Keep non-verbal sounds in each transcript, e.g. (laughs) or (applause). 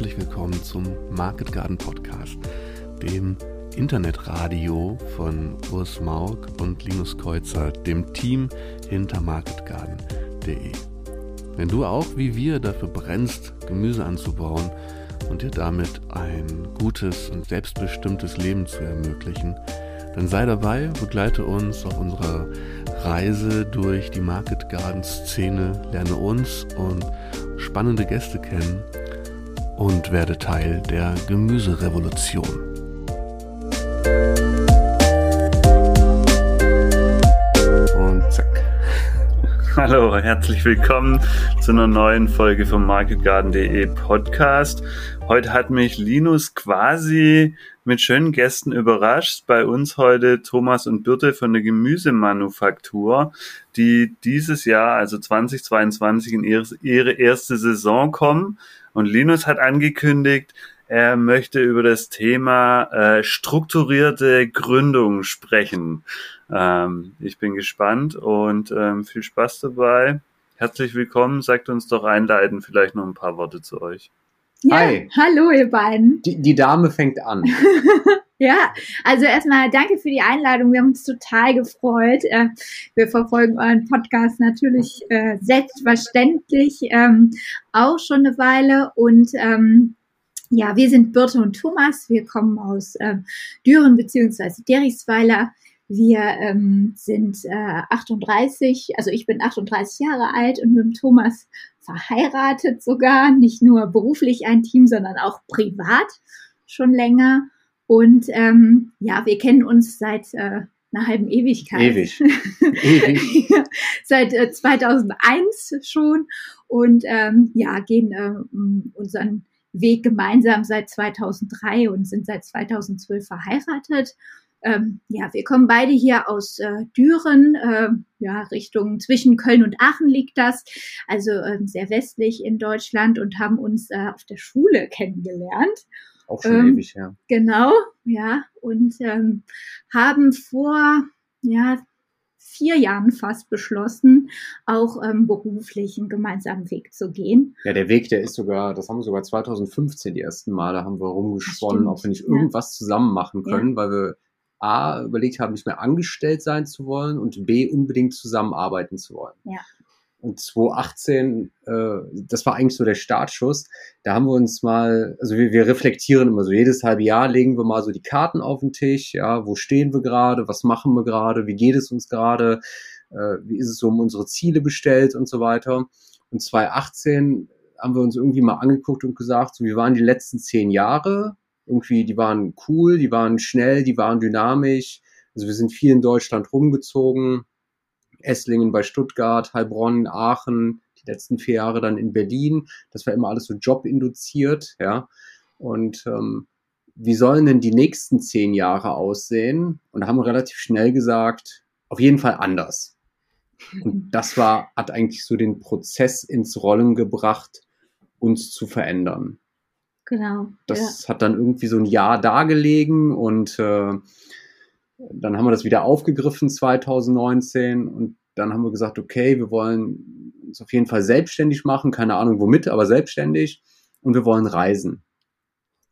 herzlich willkommen zum Market Garden Podcast, dem Internetradio von Urs Maug und Linus Kreuzer, dem Team hinter marketgarden.de. Wenn du auch wie wir dafür brennst, Gemüse anzubauen und dir damit ein gutes und selbstbestimmtes Leben zu ermöglichen, dann sei dabei, begleite uns auf unserer Reise durch die Market Garden Szene, lerne uns und spannende Gäste kennen und werde Teil der Gemüserevolution. Und zack. (laughs) Hallo, herzlich willkommen zu einer neuen Folge vom MarketGarden.de Podcast. Heute hat mich Linus quasi mit schönen Gästen überrascht. Bei uns heute Thomas und Birte von der Gemüsemanufaktur, die dieses Jahr, also 2022, in ihre erste Saison kommen. Und Linus hat angekündigt, er möchte über das Thema äh, strukturierte Gründung sprechen. Ähm, ich bin gespannt und ähm, viel Spaß dabei. Herzlich willkommen. Sagt uns doch einleiten vielleicht noch ein paar Worte zu euch. Ja, Hi. Hallo, ihr beiden. Die, die Dame fängt an. (laughs) ja, also erstmal danke für die Einladung. Wir haben uns total gefreut. Äh, wir verfolgen euren Podcast natürlich äh, selbstverständlich ähm, auch schon eine Weile. Und ähm, ja, wir sind Birte und Thomas. Wir kommen aus ähm, Düren beziehungsweise Derichsweiler. Wir ähm, sind äh, 38, also ich bin 38 Jahre alt und mit dem Thomas verheiratet sogar, nicht nur beruflich ein Team, sondern auch privat schon länger. Und ähm, ja, wir kennen uns seit äh, einer halben Ewigkeit. Ewig. (laughs) Ewig. (laughs) seit äh, 2001 schon und ähm, ja, gehen äh, unseren Weg gemeinsam seit 2003 und sind seit 2012 verheiratet. Ähm, ja, wir kommen beide hier aus äh, Düren, äh, ja, Richtung zwischen Köln und Aachen liegt das, also äh, sehr westlich in Deutschland und haben uns äh, auf der Schule kennengelernt. Auch schon ähm, ewig, ja. Genau, ja, und ähm, haben vor, ja, vier Jahren fast beschlossen, auch ähm, beruflich einen gemeinsamen Weg zu gehen. Ja, der Weg, der ist sogar, das haben wir sogar 2015 die ersten Male, haben wir rumgesponnen, ob wir nicht irgendwas ja. zusammen machen können, ja. weil wir A, überlegt haben, nicht mehr angestellt sein zu wollen und B, unbedingt zusammenarbeiten zu wollen. Ja. Und 2018, äh, das war eigentlich so der Startschuss. Da haben wir uns mal, also wir, wir reflektieren immer so, jedes halbe Jahr legen wir mal so die Karten auf den Tisch. Ja, wo stehen wir gerade? Was machen wir gerade? Wie geht es uns gerade? Äh, wie ist es so um unsere Ziele bestellt und so weiter? Und 2018 haben wir uns irgendwie mal angeguckt und gesagt, so, wie waren die letzten zehn Jahre? irgendwie, die waren cool, die waren schnell, die waren dynamisch. Also wir sind viel in Deutschland rumgezogen. Esslingen bei Stuttgart, Heilbronn, Aachen, die letzten vier Jahre dann in Berlin. Das war immer alles so jobinduziert, ja. Und ähm, wie sollen denn die nächsten zehn Jahre aussehen? Und da haben wir relativ schnell gesagt, auf jeden Fall anders. Und (laughs) das war, hat eigentlich so den Prozess ins Rollen gebracht, uns zu verändern. Genau. Das ja. hat dann irgendwie so ein Jahr dagelegen und äh, dann haben wir das wieder aufgegriffen 2019 und dann haben wir gesagt, okay, wir wollen uns auf jeden Fall selbstständig machen, keine Ahnung womit, aber selbstständig und wir wollen reisen.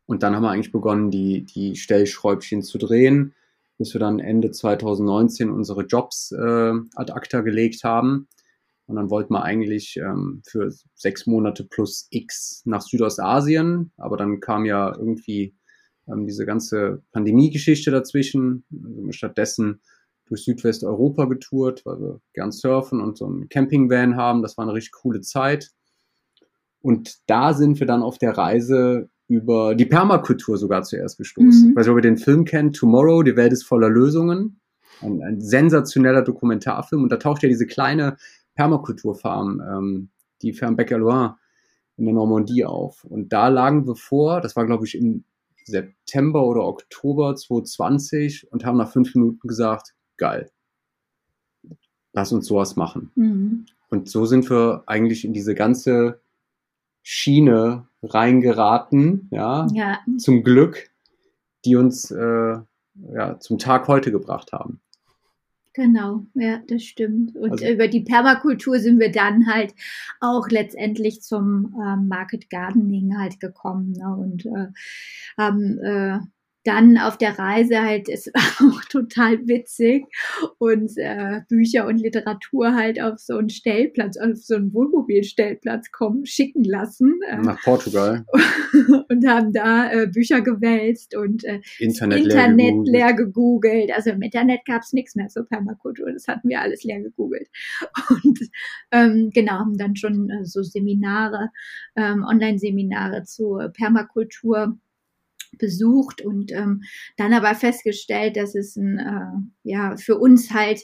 Und dann haben wir eigentlich begonnen, die, die Stellschräubchen zu drehen, bis wir dann Ende 2019 unsere Jobs äh, ad acta gelegt haben und dann wollten wir eigentlich ähm, für sechs Monate plus X nach Südostasien. Aber dann kam ja irgendwie ähm, diese ganze Pandemie-Geschichte dazwischen. Also stattdessen durch Südwesteuropa getourt, weil wir gern surfen und so einen Campingvan haben. Das war eine richtig coole Zeit. Und da sind wir dann auf der Reise über die Permakultur sogar zuerst gestoßen. Mhm. Weil ihr den Film kennt, Tomorrow, die Welt ist voller Lösungen. Ein, ein sensationeller Dokumentarfilm. Und da taucht ja diese kleine Permakulturfarm, ähm, die Ferme Becquerloin in der Normandie auf. Und da lagen wir vor, das war glaube ich im September oder Oktober 2020 und haben nach fünf Minuten gesagt, geil, lass uns sowas machen. Mhm. Und so sind wir eigentlich in diese ganze Schiene reingeraten, ja, ja. zum Glück, die uns äh, ja, zum Tag heute gebracht haben. Genau, ja, das stimmt. Und also, über die Permakultur sind wir dann halt auch letztendlich zum äh, Market Gardening halt gekommen ne? und äh, haben äh, dann auf der Reise halt, es (laughs) war auch total witzig und äh, Bücher und Literatur halt auf so einen Stellplatz, auf so einen Wohnmobilstellplatz kommen, schicken lassen. Äh, Nach Portugal. (laughs) und haben da äh, Bücher gewälzt und äh, Internet, Internet leer, gegoogelt. leer gegoogelt. Also im Internet gab es nichts mehr zur Permakultur, das hatten wir alles leer gegoogelt. (laughs) Und ähm, genau, haben dann schon äh, so Seminare, ähm, Online-Seminare zur Permakultur besucht und ähm, dann aber festgestellt, dass es ein, äh, ja für uns halt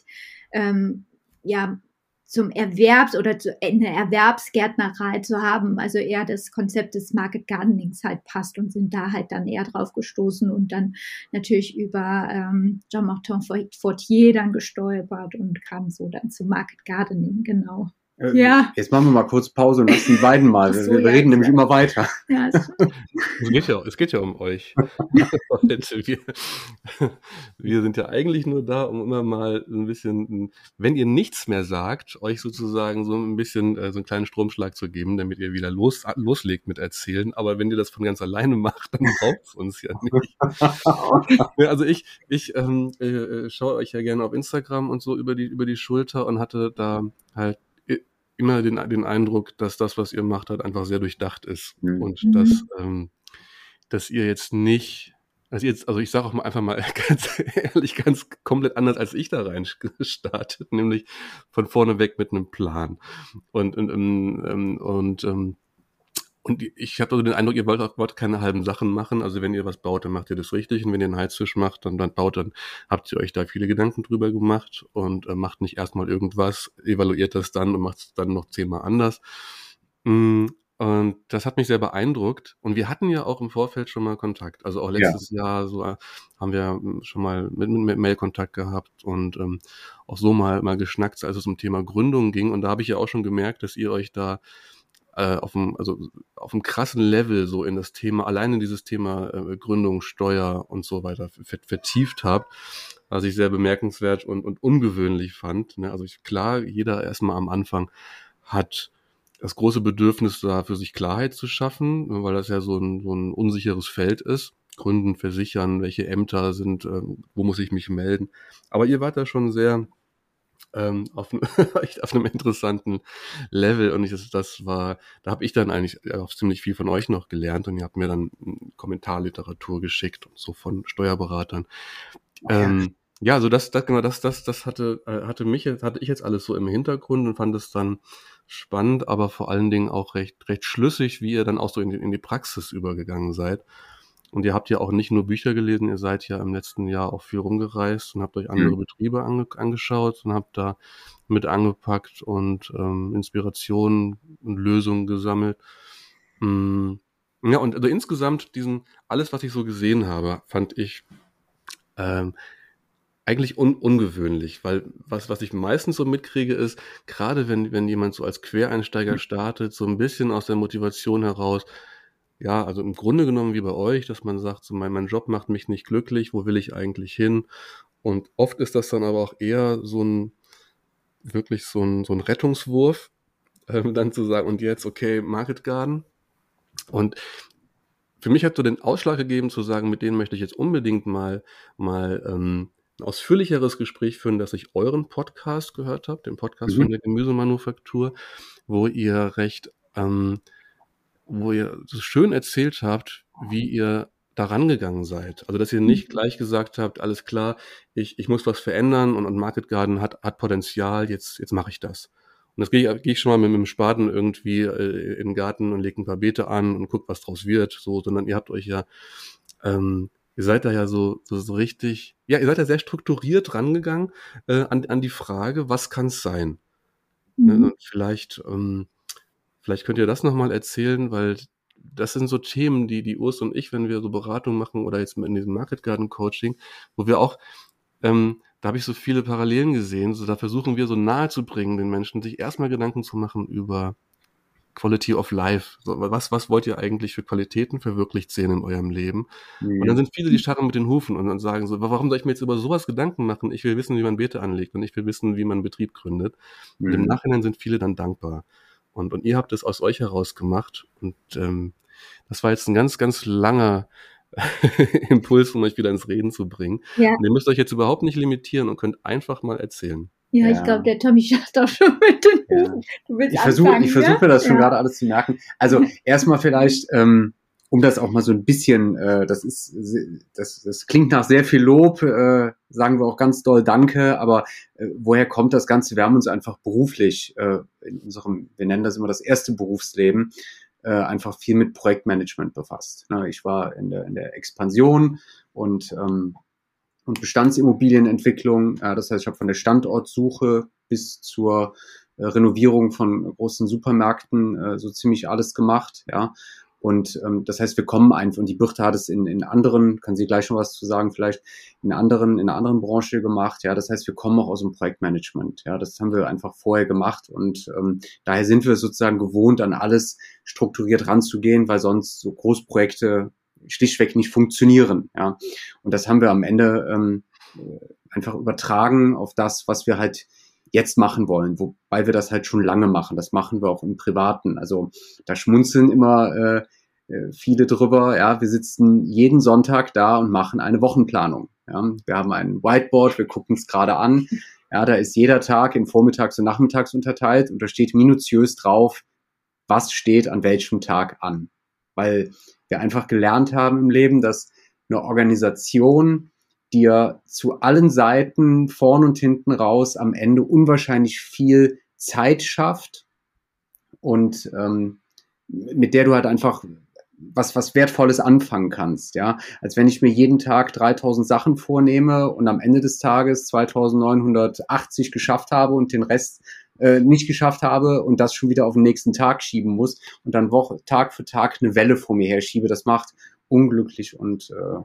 ähm, ja zum Erwerbs- oder zu, eine Erwerbsgärtnerei zu haben, also eher das Konzept des Market Gardenings halt passt und sind da halt dann eher drauf gestoßen und dann natürlich über ähm, Jean-Martin Fortier dann gestolpert und kam so dann zu Market Gardening, genau. Äh, ja. Jetzt machen wir mal kurz Pause und lassen die beiden mal. So, wir, wir ja, reden nämlich immer weiter. Ja, (laughs) es, geht ja, es geht ja um euch. (laughs) wir, wir sind ja eigentlich nur da, um immer mal ein bisschen, wenn ihr nichts mehr sagt, euch sozusagen so ein bisschen äh, so einen kleinen Stromschlag zu geben, damit ihr wieder los, loslegt mit erzählen. Aber wenn ihr das von ganz alleine macht, dann braucht es uns ja nicht. (laughs) also ich, ich ähm, äh, äh, schaue euch ja gerne auf Instagram und so über die, über die Schulter und hatte da halt immer den, den Eindruck, dass das, was ihr macht, halt einfach sehr durchdacht ist. Mhm. Und dass, ähm, dass ihr jetzt nicht, also jetzt, also ich sage auch mal einfach mal (laughs) ganz ehrlich, ganz komplett anders als ich da rein gestartet, (laughs) nämlich von vorne weg mit einem Plan. Und, und, ähm, und ähm, und ich habe also den Eindruck, ihr wollt auch wollt keine halben Sachen machen. Also wenn ihr was baut, dann macht ihr das richtig. Und wenn ihr einen Heiztisch macht, dann, dann baut, dann habt ihr euch da viele Gedanken drüber gemacht und äh, macht nicht erstmal irgendwas, evaluiert das dann und macht es dann noch zehnmal anders. Mm, und das hat mich sehr beeindruckt. Und wir hatten ja auch im Vorfeld schon mal Kontakt. Also auch letztes ja. Jahr so äh, haben wir schon mal mit, mit Mail Kontakt gehabt und ähm, auch so mal, mal geschnackt, als es um Thema Gründung ging. Und da habe ich ja auch schon gemerkt, dass ihr euch da äh, auf dem, also auf dem krassen Level so in das Thema, alleine dieses Thema äh, Gründung, Steuer und so weiter vertieft habt, was ich sehr bemerkenswert und, und ungewöhnlich fand. Ne? Also ich, klar, jeder erstmal am Anfang hat das große Bedürfnis da für sich Klarheit zu schaffen, weil das ja so ein, so ein unsicheres Feld ist. Gründen, versichern, welche Ämter sind, äh, wo muss ich mich melden. Aber ihr wart da schon sehr ähm, auf, (laughs) echt auf einem interessanten Level und ich, das, das war, da habe ich dann eigentlich auch ziemlich viel von euch noch gelernt und ihr habt mir dann Kommentarliteratur geschickt und so von Steuerberatern. Okay. Ähm, ja, so das, das genau, das, das, das hatte, äh, hatte mich jetzt, hatte ich jetzt alles so im Hintergrund und fand es dann spannend, aber vor allen Dingen auch recht, recht schlüssig, wie ihr dann auch so in die, in die Praxis übergegangen seid. Und ihr habt ja auch nicht nur Bücher gelesen, ihr seid ja im letzten Jahr auch viel rumgereist und habt euch andere mhm. Betriebe ange angeschaut und habt da mit angepackt und ähm, Inspirationen und Lösungen gesammelt. Mm. Ja, und also insgesamt diesen, alles, was ich so gesehen habe, fand ich ähm, eigentlich un ungewöhnlich, weil was, was ich meistens so mitkriege, ist, gerade wenn, wenn jemand so als Quereinsteiger mhm. startet, so ein bisschen aus der Motivation heraus, ja, also im Grunde genommen wie bei euch, dass man sagt, so mein, mein Job macht mich nicht glücklich, wo will ich eigentlich hin? Und oft ist das dann aber auch eher so ein, wirklich so ein, so ein Rettungswurf, (laughs) äh, dann zu sagen, und jetzt, okay, Market Garden. Und für mich hat so den Ausschlag gegeben, zu sagen, mit denen möchte ich jetzt unbedingt mal, mal ähm, ein ausführlicheres Gespräch führen, dass ich euren Podcast gehört habe, den Podcast mhm. von der Gemüsemanufaktur, wo ihr recht ähm, wo ihr so schön erzählt habt, wie ihr daran gegangen seid. Also dass ihr nicht mhm. gleich gesagt habt, alles klar, ich, ich muss was verändern und, und Market Garden hat, hat Potenzial, jetzt, jetzt mache ich das. Und das gehe ich, geh ich schon mal mit, mit dem Spaten irgendwie äh, in den Garten und lege ein paar Beete an und guckt, was draus wird, so, sondern ihr habt euch ja, ähm, ihr seid da ja so, so, so richtig, ja, ihr seid ja sehr strukturiert rangegangen äh, an, an die Frage, was kann es sein? Ne, mhm. Ne, und vielleicht, ähm, Vielleicht könnt ihr das nochmal erzählen, weil das sind so Themen, die die Urs und ich, wenn wir so Beratung machen oder jetzt in diesem Market Garden Coaching, wo wir auch, ähm, da habe ich so viele Parallelen gesehen, so da versuchen wir so nahe zu bringen, den Menschen sich erstmal Gedanken zu machen über Quality of Life. So, was, was wollt ihr eigentlich für Qualitäten verwirklicht sehen in eurem Leben? Mhm. Und dann sind viele, die scharren mit den Hufen und dann sagen so, warum soll ich mir jetzt über sowas Gedanken machen? Ich will wissen, wie man Beete anlegt und ich will wissen, wie man einen Betrieb gründet. Mhm. Und im mhm. Nachhinein sind viele dann dankbar. Und, und ihr habt es aus euch heraus gemacht. Und ähm, das war jetzt ein ganz, ganz langer (laughs) Impuls, um euch wieder ins Reden zu bringen. Ja. Und ihr müsst euch jetzt überhaupt nicht limitieren und könnt einfach mal erzählen. Ja, ja. ich glaube, der Tommy (laughs) schafft auch schon mit den ja. Du willst Ich versuche ich versuch mir das schon gerade alles zu merken. Also (laughs) erstmal vielleicht, ähm, um das auch mal so ein bisschen, äh, das ist, das, das klingt nach sehr viel Lob, äh, sagen wir auch ganz doll Danke, aber äh, woher kommt das Ganze? Wir haben uns einfach beruflich äh, in unserem, wir nennen das immer das erste Berufsleben, äh, einfach viel mit Projektmanagement befasst. Ne, ich war in der, in der Expansion und ähm, und Bestandsimmobilienentwicklung. Ja, das heißt, ich habe von der Standortsuche bis zur äh, Renovierung von großen Supermärkten äh, so ziemlich alles gemacht. Ja. Und ähm, das heißt, wir kommen einfach, und die Birte hat es in, in anderen, kann sie gleich schon was zu sagen, vielleicht in anderen, in einer anderen Branche gemacht. Ja, das heißt, wir kommen auch aus dem Projektmanagement. Ja, das haben wir einfach vorher gemacht und ähm, daher sind wir sozusagen gewohnt, an alles strukturiert ranzugehen, weil sonst so Großprojekte schlichtweg nicht funktionieren. Ja. Und das haben wir am Ende ähm, einfach übertragen auf das, was wir halt jetzt machen wollen, wobei wir das halt schon lange machen. Das machen wir auch im Privaten. Also da schmunzeln immer äh, äh viele drüber. Ja, wir sitzen jeden Sonntag da und machen eine Wochenplanung. Ja, wir haben ein Whiteboard, wir gucken es gerade an. Ja, da ist jeder Tag in Vormittags und Nachmittags unterteilt und da steht minutiös drauf, was steht an welchem Tag an. Weil wir einfach gelernt haben im Leben, dass eine Organisation dir zu allen Seiten, vorn und hinten raus, am Ende unwahrscheinlich viel Zeit schafft und ähm, mit der du halt einfach was, was Wertvolles anfangen kannst, ja. Als wenn ich mir jeden Tag 3000 Sachen vornehme und am Ende des Tages 2980 geschafft habe und den Rest äh, nicht geschafft habe und das schon wieder auf den nächsten Tag schieben muss und dann Woche, Tag für Tag eine Welle vor mir her schiebe. Das macht unglücklich und äh,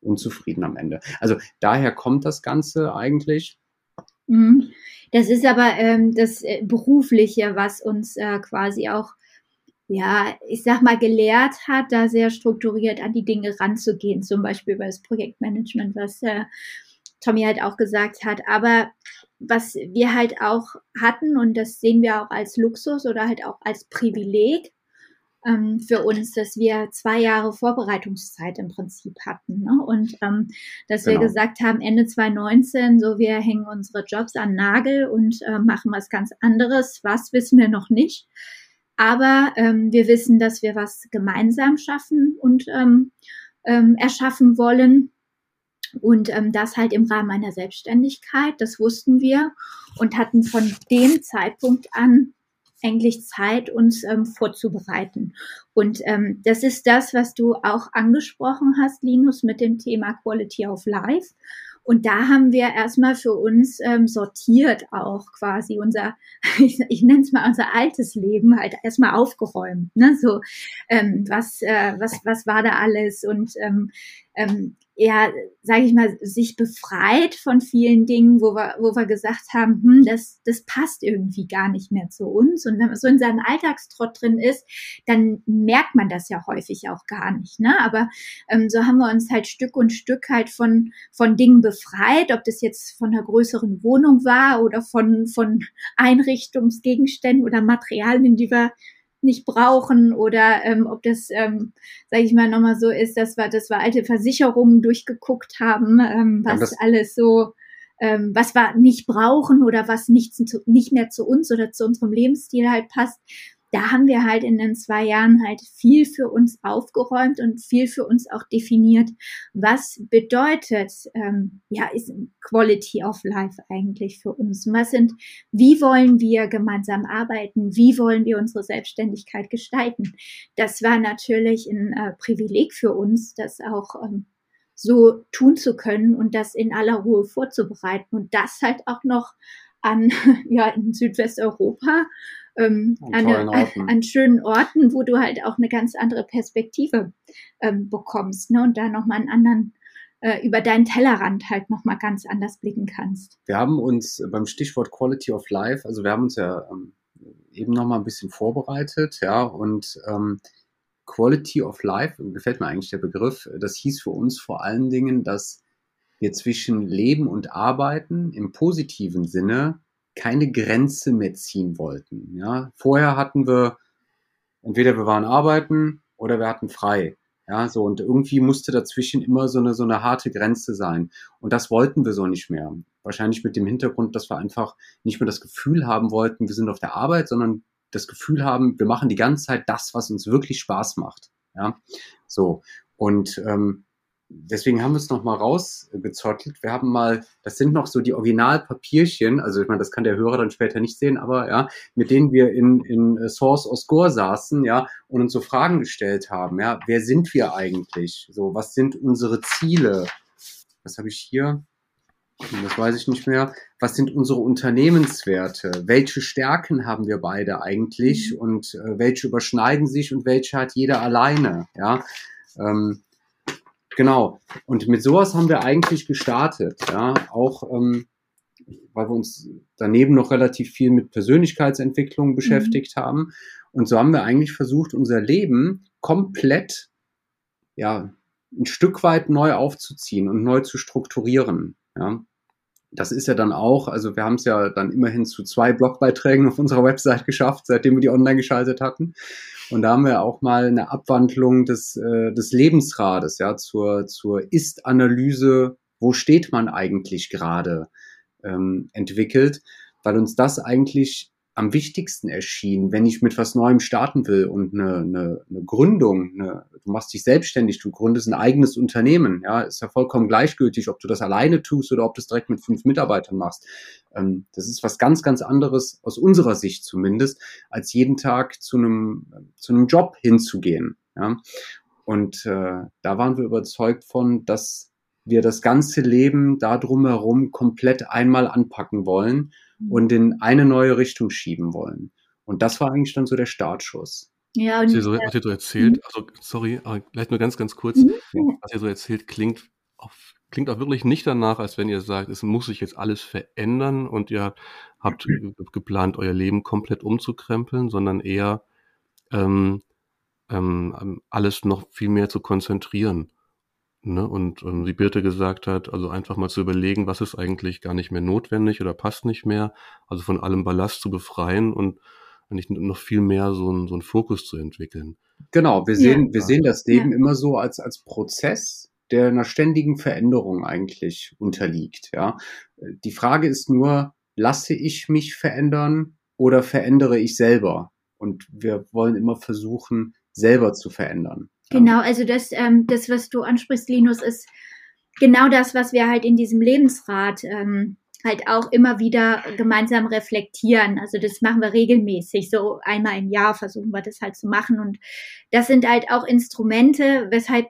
unzufrieden am Ende. Also daher kommt das Ganze eigentlich. Mhm. Das ist aber ähm, das äh, Berufliche, was uns äh, quasi auch, ja, ich sag mal, gelehrt hat, da sehr strukturiert an die Dinge ranzugehen, zum Beispiel über das Projektmanagement, was äh, Tommy halt auch gesagt hat. Aber was wir halt auch hatten, und das sehen wir auch als Luxus oder halt auch als Privileg ähm, für uns, dass wir zwei Jahre Vorbereitungszeit im Prinzip hatten. Ne? Und ähm, dass genau. wir gesagt haben, Ende 2019, so wir hängen unsere Jobs an Nagel und äh, machen was ganz anderes. Was wissen wir noch nicht. Aber ähm, wir wissen, dass wir was gemeinsam schaffen und ähm, ähm, erschaffen wollen und ähm, das halt im Rahmen einer Selbstständigkeit, das wussten wir und hatten von dem Zeitpunkt an eigentlich Zeit, uns ähm, vorzubereiten. Und ähm, das ist das, was du auch angesprochen hast, Linus, mit dem Thema Quality of Life. Und da haben wir erstmal für uns ähm, sortiert auch quasi unser, (laughs) ich, ich nenne es mal unser altes Leben halt erstmal aufgeräumt. Ne? So, ähm, was, äh, was, was war da alles? Und ähm, ähm, ja, sage ich mal, sich befreit von vielen Dingen, wo wir, wo wir gesagt haben, hm, das, das passt irgendwie gar nicht mehr zu uns. Und wenn man so in seinem Alltagstrott drin ist, dann merkt man das ja häufig auch gar nicht. Ne? Aber ähm, so haben wir uns halt Stück und Stück halt von, von Dingen befreit, ob das jetzt von einer größeren Wohnung war oder von, von Einrichtungsgegenständen oder Materialien, die wir nicht brauchen oder ähm, ob das, ähm, sage ich mal, nochmal so ist, dass wir, dass wir alte Versicherungen durchgeguckt haben, ähm, was ja, alles so, ähm, was wir nicht brauchen oder was nicht, zu, nicht mehr zu uns oder zu unserem Lebensstil halt passt da haben wir halt in den zwei Jahren halt viel für uns aufgeräumt und viel für uns auch definiert, was bedeutet, ähm, ja, ist Quality of Life eigentlich für uns? Was sind, wie wollen wir gemeinsam arbeiten? Wie wollen wir unsere Selbstständigkeit gestalten? Das war natürlich ein äh, Privileg für uns, das auch ähm, so tun zu können und das in aller Ruhe vorzubereiten und das halt auch noch an, (laughs) ja, in Südwesteuropa ähm, an, an, an, schönen Orten, wo du halt auch eine ganz andere Perspektive ähm, bekommst ne? und da nochmal einen anderen äh, über deinen Tellerrand halt nochmal ganz anders blicken kannst. Wir haben uns beim Stichwort Quality of Life, also wir haben uns ja ähm, eben noch mal ein bisschen vorbereitet, ja, und ähm, Quality of Life, gefällt mir eigentlich der Begriff, das hieß für uns vor allen Dingen, dass wir zwischen Leben und Arbeiten im positiven Sinne keine Grenze mehr ziehen wollten. Ja, vorher hatten wir entweder wir waren arbeiten oder wir hatten frei. Ja, so und irgendwie musste dazwischen immer so eine so eine harte Grenze sein und das wollten wir so nicht mehr. Wahrscheinlich mit dem Hintergrund, dass wir einfach nicht mehr das Gefühl haben wollten, wir sind auf der Arbeit, sondern das Gefühl haben, wir machen die ganze Zeit das, was uns wirklich Spaß macht. Ja, so und ähm, deswegen haben wir es nochmal rausgezottelt. Wir haben mal, das sind noch so die Originalpapierchen, also ich meine, das kann der Hörer dann später nicht sehen, aber ja, mit denen wir in, in Source Oscore saßen, ja, und uns so Fragen gestellt haben, ja, wer sind wir eigentlich? So, was sind unsere Ziele? Was habe ich hier? Das weiß ich nicht mehr. Was sind unsere Unternehmenswerte? Welche Stärken haben wir beide eigentlich mhm. und äh, welche überschneiden sich und welche hat jeder alleine? Ja, ähm, Genau. Und mit sowas haben wir eigentlich gestartet, ja, auch ähm, weil wir uns daneben noch relativ viel mit Persönlichkeitsentwicklung mhm. beschäftigt mhm. haben. Und so haben wir eigentlich versucht, unser Leben komplett, ja, ein Stück weit neu aufzuziehen und neu zu strukturieren. Ja. Das ist ja dann auch, also wir haben es ja dann immerhin zu zwei Blogbeiträgen auf unserer Website geschafft, seitdem wir die online geschaltet hatten. Und da haben wir auch mal eine Abwandlung des, äh, des Lebensrades, ja, zur, zur Ist-Analyse, wo steht man eigentlich gerade, ähm, entwickelt, weil uns das eigentlich am wichtigsten erschien, wenn ich mit was Neuem starten will und eine, eine, eine Gründung, eine, du machst dich selbstständig, du gründest ein eigenes Unternehmen, ja, ist ja vollkommen gleichgültig, ob du das alleine tust oder ob du es direkt mit fünf Mitarbeitern machst. Ähm, das ist was ganz, ganz anderes aus unserer Sicht zumindest, als jeden Tag zu einem, zu einem Job hinzugehen, ja. Und äh, da waren wir überzeugt von, dass wir das ganze Leben da drumherum komplett einmal anpacken wollen. Und in eine neue Richtung schieben wollen. Und das war eigentlich dann so der Startschuss. Ja, und was ihr so, was ihr so erzählt, mhm. also sorry, aber vielleicht nur ganz, ganz kurz, mhm. was ihr so erzählt, klingt auf, klingt auch wirklich nicht danach, als wenn ihr sagt, es muss sich jetzt alles verändern und ihr habt (clears throat) geplant, euer Leben komplett umzukrempeln, sondern eher ähm, ähm, alles noch viel mehr zu konzentrieren. Ne? Und ähm, wie Birte gesagt hat, also einfach mal zu überlegen, was ist eigentlich gar nicht mehr notwendig oder passt nicht mehr, also von allem Ballast zu befreien und eigentlich noch viel mehr so einen, so einen Fokus zu entwickeln. Genau, wir sehen, ja. wir sehen das Leben ja. immer so als, als Prozess, der einer ständigen Veränderung eigentlich unterliegt. Ja, die Frage ist nur, lasse ich mich verändern oder verändere ich selber? Und wir wollen immer versuchen, selber zu verändern. Genau, also das, ähm, das, was du ansprichst, Linus, ist genau das, was wir halt in diesem Lebensrat ähm, halt auch immer wieder gemeinsam reflektieren. Also das machen wir regelmäßig, so einmal im Jahr versuchen wir das halt zu machen. Und das sind halt auch Instrumente, weshalb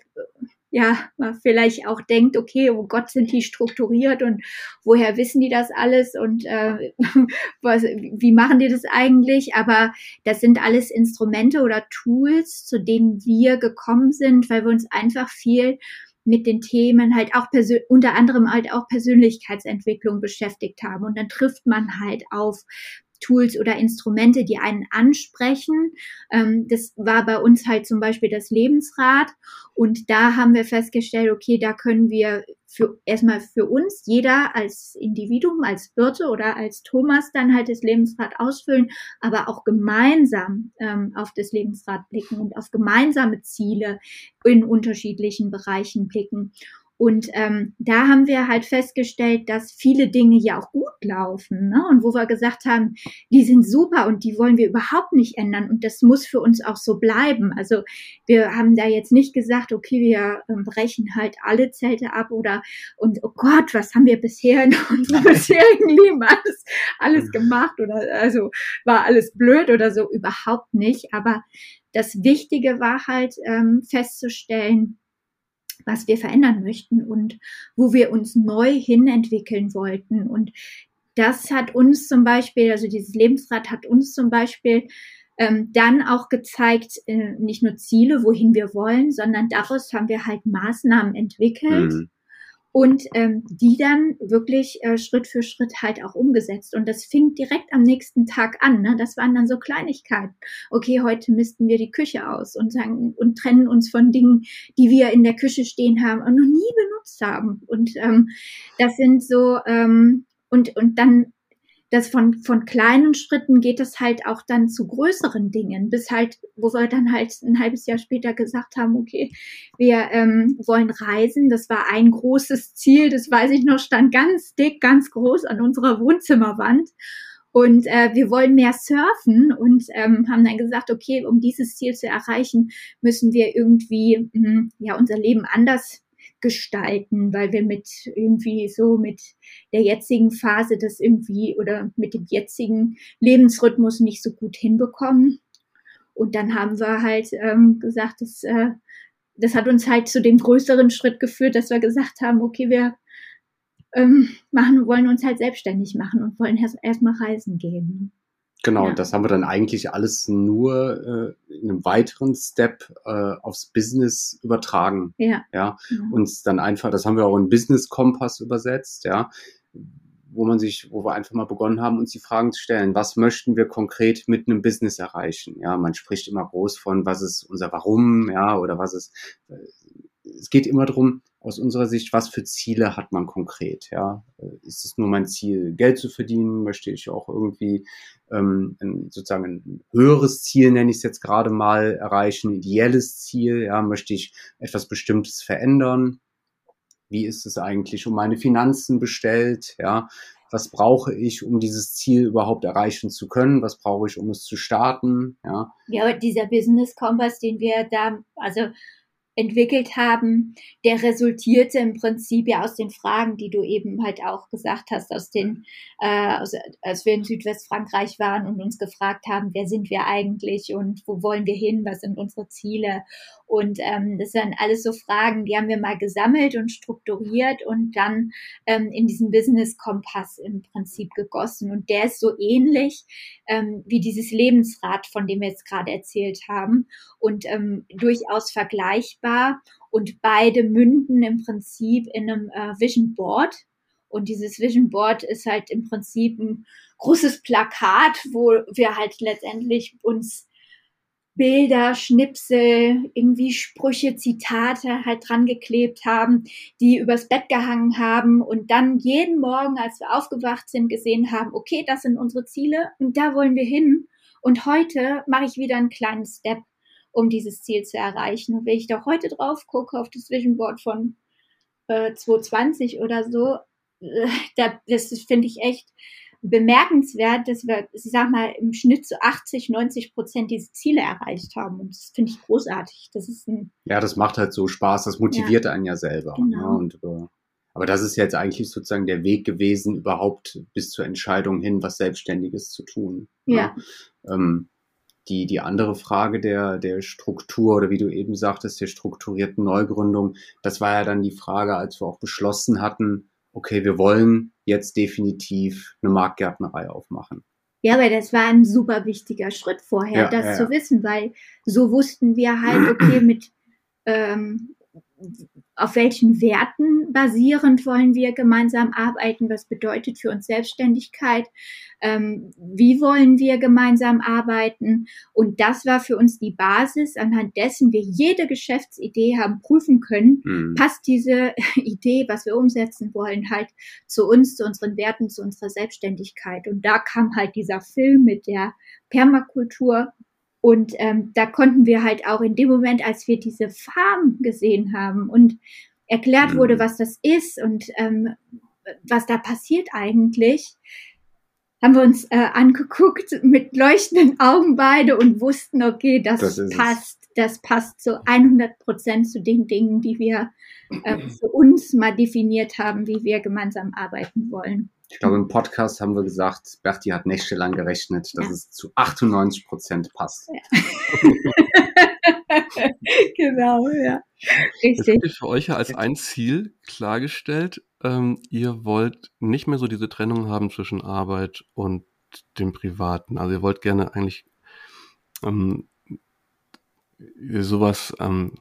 ja, man vielleicht auch denkt, okay, oh Gott, sind die strukturiert und woher wissen die das alles und äh, (laughs) was, wie machen die das eigentlich? Aber das sind alles Instrumente oder Tools, zu denen wir gekommen sind, weil wir uns einfach viel mit den Themen halt auch unter anderem halt auch Persönlichkeitsentwicklung beschäftigt haben. Und dann trifft man halt auf Tools oder Instrumente, die einen ansprechen. Ähm, das war bei uns halt zum Beispiel das Lebensrad. Und da haben wir festgestellt, okay, da können wir für, erstmal für uns, jeder als Individuum, als Birte oder als Thomas dann halt das Lebensrad ausfüllen, aber auch gemeinsam ähm, auf das Lebensrad blicken und auf gemeinsame Ziele in unterschiedlichen Bereichen blicken. Und ähm, da haben wir halt festgestellt, dass viele Dinge ja auch gut laufen. Ne? Und wo wir gesagt haben, die sind super und die wollen wir überhaupt nicht ändern. Und das muss für uns auch so bleiben. Also wir haben da jetzt nicht gesagt, okay, wir ähm, brechen halt alle Zelte ab oder und oh Gott, was haben wir bisher (laughs) in unserem bisherigen Leben alles, alles gemacht oder also war alles blöd oder so. Überhaupt nicht. Aber das Wichtige war halt ähm, festzustellen, was wir verändern möchten und wo wir uns neu hinentwickeln wollten. Und das hat uns zum Beispiel, also dieses Lebensrad hat uns zum Beispiel ähm, dann auch gezeigt, äh, nicht nur Ziele, wohin wir wollen, sondern daraus haben wir halt Maßnahmen entwickelt. Mhm. Und ähm, die dann wirklich äh, Schritt für Schritt halt auch umgesetzt. Und das fing direkt am nächsten Tag an. Ne? Das waren dann so Kleinigkeiten. Okay, heute missten wir die Küche aus und sagen und trennen uns von Dingen, die wir in der Küche stehen haben und noch nie benutzt haben. Und ähm, das sind so ähm, und und dann das von, von kleinen Schritten geht es halt auch dann zu größeren Dingen, bis halt, wo wir dann halt ein halbes Jahr später gesagt haben, okay, wir ähm, wollen reisen. Das war ein großes Ziel, das weiß ich noch, stand ganz dick, ganz groß an unserer Wohnzimmerwand. Und äh, wir wollen mehr surfen und ähm, haben dann gesagt, okay, um dieses Ziel zu erreichen, müssen wir irgendwie mh, ja unser Leben anders gestalten, weil wir mit irgendwie so mit der jetzigen Phase das irgendwie oder mit dem jetzigen Lebensrhythmus nicht so gut hinbekommen. Und dann haben wir halt ähm, gesagt, dass, äh, das hat uns halt zu dem größeren Schritt geführt, dass wir gesagt haben, okay, wir ähm, machen, wollen uns halt selbstständig machen und wollen erst erstmal reisen gehen. Genau, ja. das haben wir dann eigentlich alles nur äh, in einem weiteren Step äh, aufs Business übertragen. Ja. ja. ja. Uns dann einfach, das haben wir auch in Business Kompass übersetzt, ja, wo man sich, wo wir einfach mal begonnen haben, uns die Fragen zu stellen, was möchten wir konkret mit einem Business erreichen? Ja, man spricht immer groß von, was ist unser Warum, ja, oder was ist, äh, es geht immer darum, aus unserer Sicht, was für Ziele hat man konkret? Ja, ist es nur mein Ziel, Geld zu verdienen? Möchte ich auch irgendwie ähm, ein, sozusagen ein höheres Ziel, nenne ich es jetzt gerade mal, erreichen, ideelles Ziel? Ja, möchte ich etwas Bestimmtes verändern? Wie ist es eigentlich um meine Finanzen bestellt? Ja, was brauche ich, um dieses Ziel überhaupt erreichen zu können? Was brauche ich, um es zu starten? Ja, ja dieser Business Kompass, den wir da, also entwickelt haben, der resultierte im Prinzip ja aus den Fragen, die du eben halt auch gesagt hast, aus den, äh, aus, als wir in Südwestfrankreich waren und uns gefragt haben, wer sind wir eigentlich und wo wollen wir hin, was sind unsere Ziele und ähm, das sind alles so Fragen, die haben wir mal gesammelt und strukturiert und dann ähm, in diesen Business-Kompass im Prinzip gegossen. Und der ist so ähnlich ähm, wie dieses Lebensrad, von dem wir jetzt gerade erzählt haben und ähm, durchaus vergleichbar. Und beide münden im Prinzip in einem äh, Vision Board. Und dieses Vision Board ist halt im Prinzip ein großes Plakat, wo wir halt letztendlich uns Bilder, Schnipsel, irgendwie Sprüche, Zitate halt dran geklebt haben, die übers Bett gehangen haben und dann jeden Morgen, als wir aufgewacht sind, gesehen haben, okay, das sind unsere Ziele und da wollen wir hin. Und heute mache ich wieder einen kleinen Step, um dieses Ziel zu erreichen. Und wenn ich da heute drauf gucke, auf das Vision Board von äh, 2020 oder so, äh, da, das finde ich echt bemerkenswert, dass wir, ich sag mal, im Schnitt zu 80, 90 Prozent diese Ziele erreicht haben. Und das finde ich großartig. Das ist ein ja, das macht halt so Spaß, das motiviert ja. einen ja selber. Genau. Ne? Und, äh, aber das ist jetzt eigentlich sozusagen der Weg gewesen, überhaupt bis zur Entscheidung hin, was Selbstständiges zu tun. Ne? Ja. Ne? Ähm, die, die andere Frage der, der Struktur oder wie du eben sagtest, der strukturierten Neugründung, das war ja dann die Frage, als wir auch beschlossen hatten, okay, wir wollen jetzt definitiv eine Marktgärtnerei aufmachen. Ja, aber das war ein super wichtiger Schritt vorher, ja, das ja, zu wissen, weil so wussten wir halt, okay, mit ähm, auf welchen Werten basierend wollen wir gemeinsam arbeiten? Was bedeutet für uns Selbstständigkeit? Ähm, wie wollen wir gemeinsam arbeiten? Und das war für uns die Basis, anhand dessen wir jede Geschäftsidee haben prüfen können. Mhm. Passt diese (laughs) Idee, was wir umsetzen wollen, halt zu uns, zu unseren Werten, zu unserer Selbstständigkeit? Und da kam halt dieser Film mit der Permakultur und ähm, da konnten wir halt auch in dem Moment, als wir diese Farm gesehen haben und erklärt mhm. wurde, was das ist und ähm, was da passiert eigentlich, haben wir uns äh, angeguckt mit leuchtenden Augen beide und wussten, okay, das, das passt, es. das passt zu 100 Prozent zu den Dingen, die wir äh, für uns mal definiert haben, wie wir gemeinsam arbeiten wollen. Ich glaube, im Podcast haben wir gesagt, Berti hat nächtelang gerechnet, dass ja. es zu 98 Prozent passt. Ja. (laughs) genau, ja. Richtig. Jetzt für euch ja als ein Ziel klargestellt, ähm, ihr wollt nicht mehr so diese Trennung haben zwischen Arbeit und dem Privaten. Also ihr wollt gerne eigentlich ähm, sowas ähm,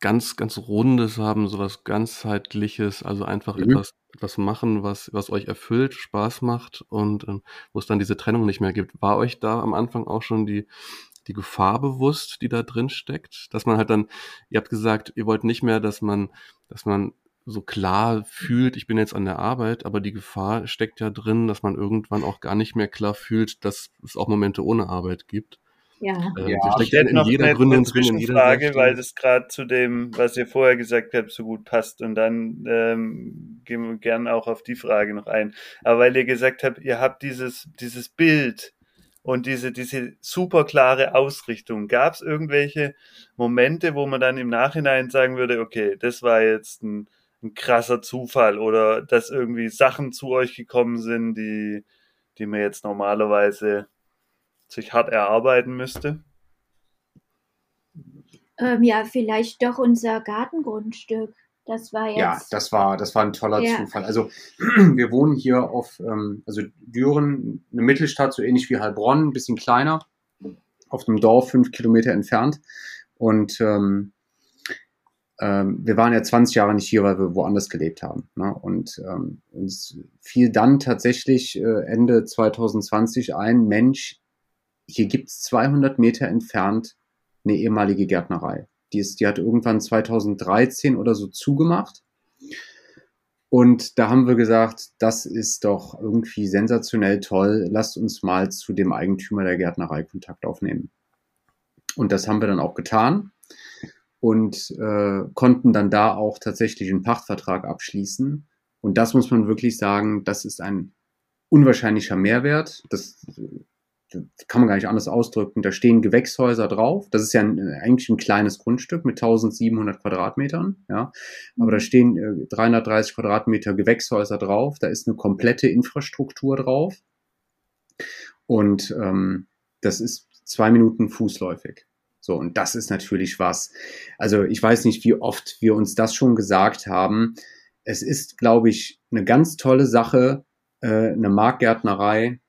ganz, ganz Rundes haben, sowas ganzheitliches, also einfach Mhm. etwas, etwas machen, was, was euch erfüllt, Spaß macht und ähm, wo es dann diese Trennung nicht mehr gibt. War euch da am Anfang auch schon die, die Gefahr bewusst, die da drin steckt? Dass man halt dann, ihr habt gesagt, ihr wollt nicht mehr, dass man, dass man so klar fühlt, ich bin jetzt an der Arbeit, aber die Gefahr steckt ja drin, dass man irgendwann auch gar nicht mehr klar fühlt, dass es auch Momente ohne Arbeit gibt. Ja. Ähm, Ja, steckt hätte in noch jeder eine, Gründung eine drin, in jeder Zwischenfrage, weil das gerade zu dem, was ihr vorher gesagt habt, so gut passt. Und dann ähm, gehen wir gerne auch auf die Frage noch ein. Aber weil ihr gesagt habt, ihr habt dieses, dieses Bild und diese, diese super klare Ausrichtung. Gab es irgendwelche Momente, wo man dann im Nachhinein sagen würde, okay, das war jetzt ein, ein krasser Zufall oder dass irgendwie Sachen zu euch gekommen sind, die, die man jetzt normalerweise sich hart erarbeiten müsste? Ähm, ja, vielleicht doch unser Gartengrundstück. Das war jetzt. Ja, das war, das war ein toller Ja. Zufall. Also (clears throat) wir wohnen hier auf, ähm, also Düren, eine Mittelstadt, so ähnlich wie Heilbronn, ein bisschen kleiner, auf einem Dorf fünf Kilometer entfernt. Und ähm, ähm, wir waren ja 20 Jahre nicht hier, weil wir woanders gelebt haben. Ne? Und ähm, uns fiel dann tatsächlich äh, Ende 2020 ein, Mensch, hier gibt's 200 Meter entfernt eine ehemalige Gärtnerei. Die, ist, die hat irgendwann 2013 oder so zugemacht. Und da haben wir gesagt, das ist doch irgendwie sensationell toll. Lasst uns mal zu dem Eigentümer der Gärtnerei Kontakt aufnehmen. Und das haben wir dann auch getan und äh, konnten dann da auch tatsächlich einen Pachtvertrag abschließen. Und das muss man wirklich sagen, das ist ein unwahrscheinlicher Mehrwert. Das kann man gar nicht anders ausdrücken. Da stehen Gewächshäuser drauf. Das ist ja ein, eigentlich ein kleines Grundstück mit 1700 Quadratmetern. Ja, aber da stehen äh, 330 Quadratmeter Gewächshäuser drauf. Da ist eine komplette Infrastruktur drauf. Und ähm, das ist zwei Minuten fußläufig. So, und das ist natürlich was. Also ich weiß nicht, wie oft wir uns das schon gesagt haben. Es ist, glaube ich, eine ganz tolle Sache, äh, eine Marktgärtnerei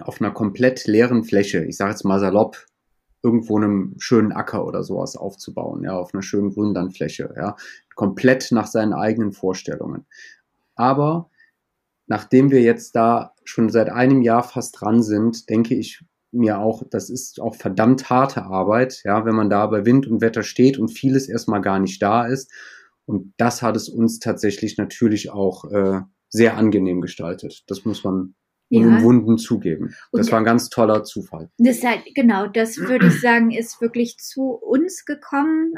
auf einer komplett leeren Fläche, ich sage jetzt mal salopp, irgendwo einem schönen Acker oder sowas aufzubauen, ja, auf einer schönen Grünlandfläche, ja, komplett nach seinen eigenen Vorstellungen. Aber nachdem wir jetzt da schon seit einem Jahr fast dran sind, denke ich mir auch, das ist auch verdammt harte Arbeit, ja, wenn man da bei Wind und Wetter steht und vieles erstmal gar nicht da ist. Und das hat es uns tatsächlich natürlich auch äh, sehr angenehm gestaltet. Das muss man Ja. unumwunden zugeben. Das Und- war ein ganz toller Zufall. Das halt, genau, das würde ich (clears throat) sagen, ist wirklich zu uns gekommen.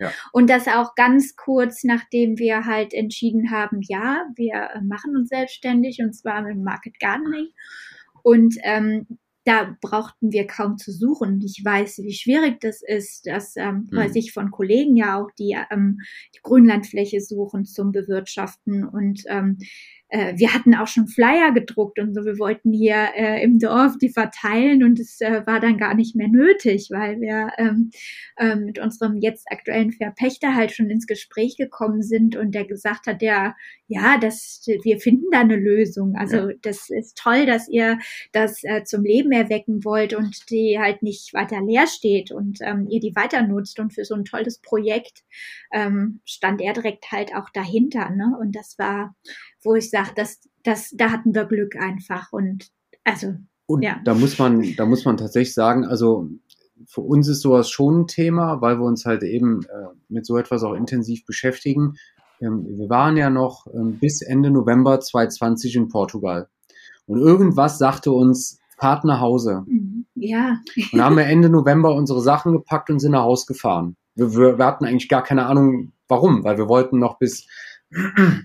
Ja. Und das auch ganz kurz, nachdem wir halt entschieden haben, ja, wir machen uns selbstständig und zwar mit Market Gardening. Und ähm, da brauchten wir kaum zu suchen. Ich weiß, wie schwierig das ist, das ähm, Mhm. weiß ich von Kollegen ja auch, die ähm, die Grünlandfläche suchen zum Bewirtschaften. Und ähm, äh, wir hatten auch schon Flyer gedruckt und so. Wir wollten hier äh, im Dorf die verteilen und es äh, war dann gar nicht mehr nötig, weil wir ähm, äh, mit unserem jetzt aktuellen Verpächter halt schon ins Gespräch gekommen sind und der gesagt hat, ja, ja, das, wir finden da eine Lösung. Also das ist toll, dass ihr das äh, zum Leben erwecken wollt und die halt nicht weiter leer steht und ähm, ihr die weiter nutzt und für so ein tolles Projekt ähm, stand er direkt halt auch dahinter, ne? Und das war, wo ich sage, das, das, da hatten wir Glück einfach und also Und Ja. da muss man, da muss man tatsächlich sagen, also für uns ist sowas schon ein Thema, weil wir uns halt eben äh, mit so etwas auch intensiv beschäftigen. Ähm, wir waren ja noch ähm, bis Ende November 2020 in Portugal. Und irgendwas sagte uns, fahrt nach Hause. mhm, ja, Und da haben wir Ende November unsere Sachen gepackt und sind nach Hause gefahren. Wir, wir, wir hatten eigentlich gar keine Ahnung, warum, weil wir wollten noch bis,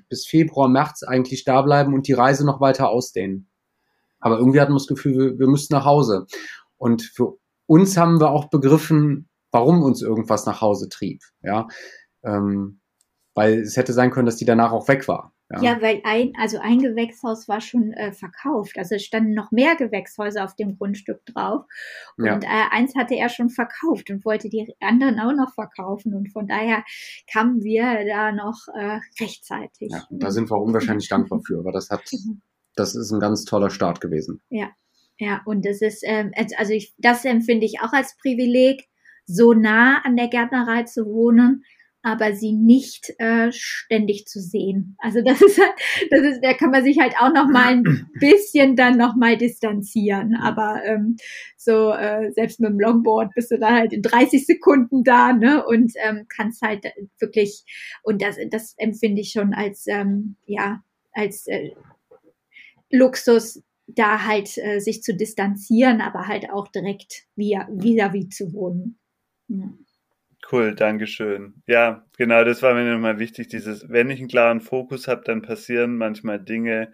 bis Februar, März eigentlich da bleiben und die Reise noch weiter ausdehnen. Aber irgendwie hatten wir das Gefühl, wir, wir müssten nach Hause. Und für uns haben wir auch begriffen, warum uns irgendwas nach Hause trieb. Ja, ähm, weil es hätte sein können, dass die danach auch weg war. Ja, weil ein, also ein Gewächshaus war schon äh, verkauft. Also es standen noch mehr Gewächshäuser auf dem Grundstück drauf. Und Ja. äh, eins hatte er schon verkauft und wollte die anderen auch noch verkaufen. Und von daher kamen wir da noch äh, rechtzeitig. Ja, da sind wir unwahrscheinlich dankbar für, aber das hat, (laughs) das ist ein ganz toller Start gewesen. Ja, und das ist, ähm, also ich, das empfinde ich auch als Privileg, so nah an der Gärtnerei zu wohnen, aber sie nicht äh, ständig zu sehen. Also das ist halt, das ist, da kann man sich halt auch noch mal ein (clears throat) bisschen dann noch mal distanzieren. Aber ähm, so äh, selbst mit dem Longboard bist du dann halt in 30 Sekunden da, ne? Und ähm, kannst halt wirklich und das das empfinde ich schon als ähm, ja als äh, Luxus, da halt äh, sich zu distanzieren, aber halt auch direkt vis-à-vis zu wohnen. Ja. Cool, Dankeschön. Ja, genau, das war mir nochmal wichtig, dieses, wenn ich einen klaren Fokus habe, dann passieren manchmal Dinge,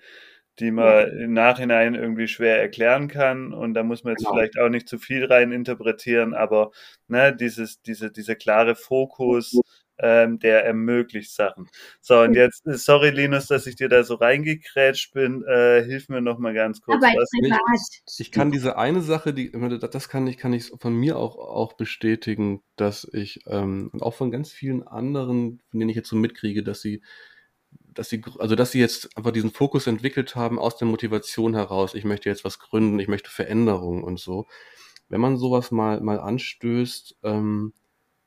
die man ja. im Nachhinein irgendwie schwer erklären kann und da muss man jetzt genau. vielleicht auch nicht zu viel rein interpretieren, aber ne, dieses, diese, dieser klare Fokus, ähm, der ermöglicht Sachen. So, und jetzt, äh, sorry Linus, dass ich dir da so reingekrätscht bin, äh, hilf mir noch mal ganz kurz. Aber was. Ich, ich kann diese eine Sache, die, das kann ich, kann ich von mir auch, auch bestätigen, dass ich, ähm, und auch von ganz vielen anderen, von denen ich jetzt so mitkriege, dass sie dass sie, also dass sie jetzt einfach diesen Fokus entwickelt haben aus der Motivation heraus, ich möchte jetzt was gründen, ich möchte Veränderungen und so. Wenn man sowas mal, mal anstößt, ähm,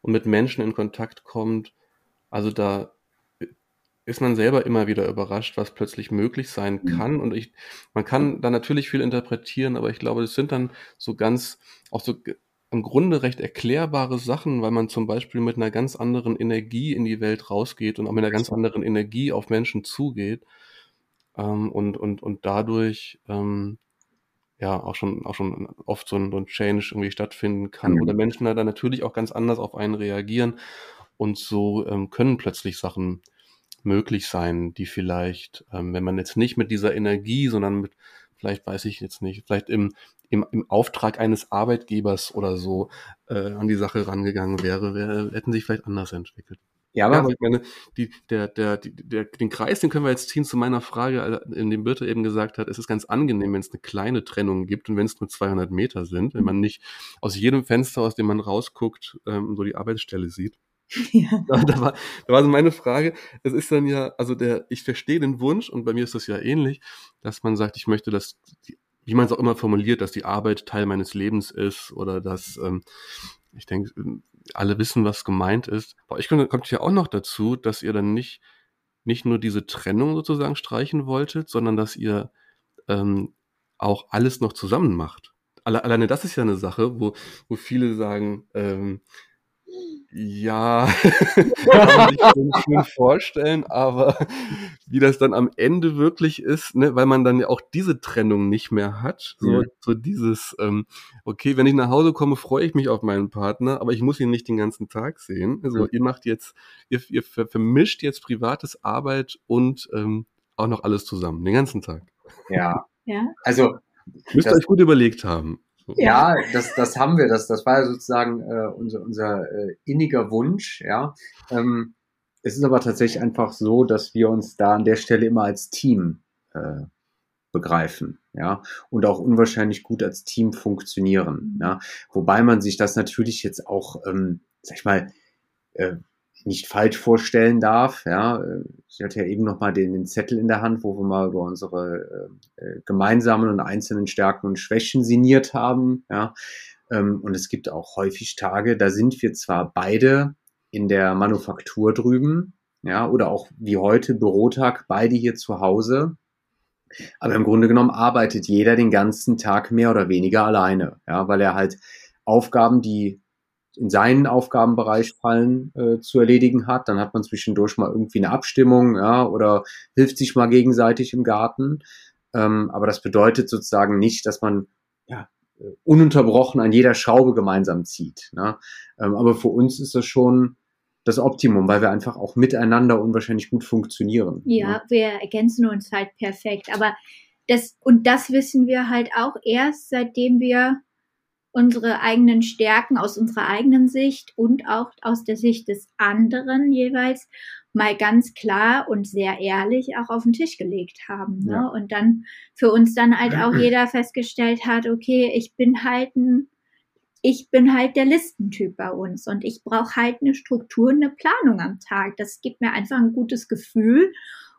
und mit Menschen in Kontakt kommt. Also da ist man selber immer wieder überrascht, was plötzlich möglich sein mhm. kann. Und ich, man kann da natürlich viel interpretieren, aber ich glaube, es sind dann so ganz, auch so im Grunde recht erklärbare Sachen, weil man zum Beispiel mit einer ganz anderen Energie in die Welt rausgeht und auch mit einer ganz anderen Energie auf Menschen zugeht ähm, und, und, und dadurch ähm, ja auch schon auch schon oft so ein, so ein Change irgendwie stattfinden kann mhm. oder Menschen da dann natürlich auch ganz anders auf einen reagieren und so ähm, können plötzlich Sachen möglich sein, die vielleicht, ähm, wenn man jetzt nicht mit dieser Energie, sondern mit, vielleicht weiß ich jetzt nicht, vielleicht im, im, im Auftrag eines Arbeitgebers oder so äh, an die Sache rangegangen wäre, wär, hätten sich vielleicht anders entwickelt. Ja, aber, ja, ich meine, die, der, der, der, den Kreis, den können wir jetzt ziehen zu meiner Frage, äh, in dem Birte eben gesagt hat, es ist ganz angenehm, wenn es eine kleine Trennung gibt und wenn es nur 200 Meter sind, wenn man nicht aus jedem Fenster, aus dem man rausguckt, ähm, so die Arbeitsstelle sieht. (laughs) Ja. Da, da, war, da war so meine Frage, es ist dann ja, also der, ich verstehe den Wunsch und bei mir ist das ja ähnlich, dass man sagt, ich möchte, dass die, wie man es auch immer formuliert, dass die Arbeit Teil meines Lebens ist oder dass ähm, ich denke, alle wissen, was gemeint ist. Bei euch kommt ja auch noch dazu, dass ihr dann nicht, nicht nur diese Trennung sozusagen streichen wolltet, sondern dass ihr ähm, auch alles noch zusammen macht. Alle, alleine das ist ja eine Sache, wo, wo viele sagen, ähm, ja, (laughs) kann man sich schon schön vorstellen, aber (laughs) wie das dann am Ende wirklich ist, ne, weil man dann ja auch diese Trennung nicht mehr hat. So, mhm. so dieses, ähm, okay, wenn ich nach Hause komme, freue ich mich auf meinen Partner, aber ich muss ihn nicht den ganzen Tag sehen. Also mhm. ihr macht jetzt, ihr, ihr vermischt jetzt privates Arbeit und ähm, auch noch alles zusammen, den ganzen Tag. Ja. ja. Also Müsst ihr euch gut überlegt haben. Ja, das, das haben wir. Das, das war ja sozusagen äh, unser, unser äh, inniger Wunsch. Ja, ähm, es ist aber tatsächlich einfach so, dass wir uns da an der Stelle immer als Team äh, begreifen, ja, und auch unwahrscheinlich gut als Team funktionieren. Ja, wobei man sich das natürlich jetzt auch, ähm, sag ich mal, äh, nicht falsch vorstellen darf. Ja, ich hatte ja eben noch mal den, den Zettel in der Hand, wo wir mal über unsere äh, äh, gemeinsamen und einzelnen Stärken und Schwächen sinniert haben. Ja, ähm, und es gibt auch häufig Tage, da sind wir zwar beide in der Manufaktur drüben, ja, oder auch wie heute Bürotag, beide hier zu Hause. Aber im Grunde genommen arbeitet jeder den ganzen Tag mehr oder weniger alleine, ja, weil er halt Aufgaben, die in seinen Aufgabenbereich fallen, äh, zu erledigen hat. Dann hat man zwischendurch mal irgendwie eine Abstimmung, ja, oder hilft sich mal gegenseitig im Garten. Ähm, aber das bedeutet sozusagen nicht, dass man ja, ununterbrochen an jeder Schraube gemeinsam zieht. Ne? Ähm, aber für uns ist das schon das Optimum, weil wir einfach auch miteinander unwahrscheinlich gut funktionieren. Ja, ne? wir ergänzen uns halt perfekt. Aber das, und das wissen wir halt auch erst, seitdem wir unsere eigenen Stärken aus unserer eigenen Sicht und auch aus der Sicht des anderen jeweils mal ganz klar und sehr ehrlich auch auf den Tisch gelegt haben. Ne? Ja. Und dann für uns dann halt auch (clears throat) jeder festgestellt hat, okay, ich bin halt ein, ich bin halt der Listentyp bei uns und ich brauche halt eine Struktur, eine Planung am Tag. Das gibt mir einfach ein gutes Gefühl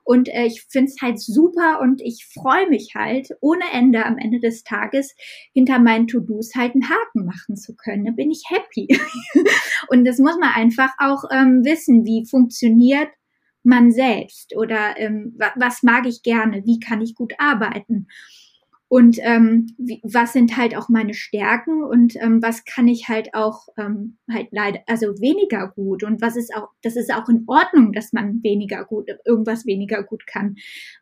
Und äh, ich finde es halt super und ich freue mich halt ohne Ende am Ende des Tages hinter meinen To-Dos halt einen Haken machen zu können. Da bin ich happy. (laughs) und das muss man einfach auch ähm, wissen, wie funktioniert man selbst oder ähm, was mag ich gerne, wie kann ich gut arbeiten und ähm, wie, was sind halt auch meine Stärken und ähm, was kann ich halt auch ähm, halt leider also weniger gut und was ist auch das ist auch in Ordnung, dass man weniger gut irgendwas weniger gut kann,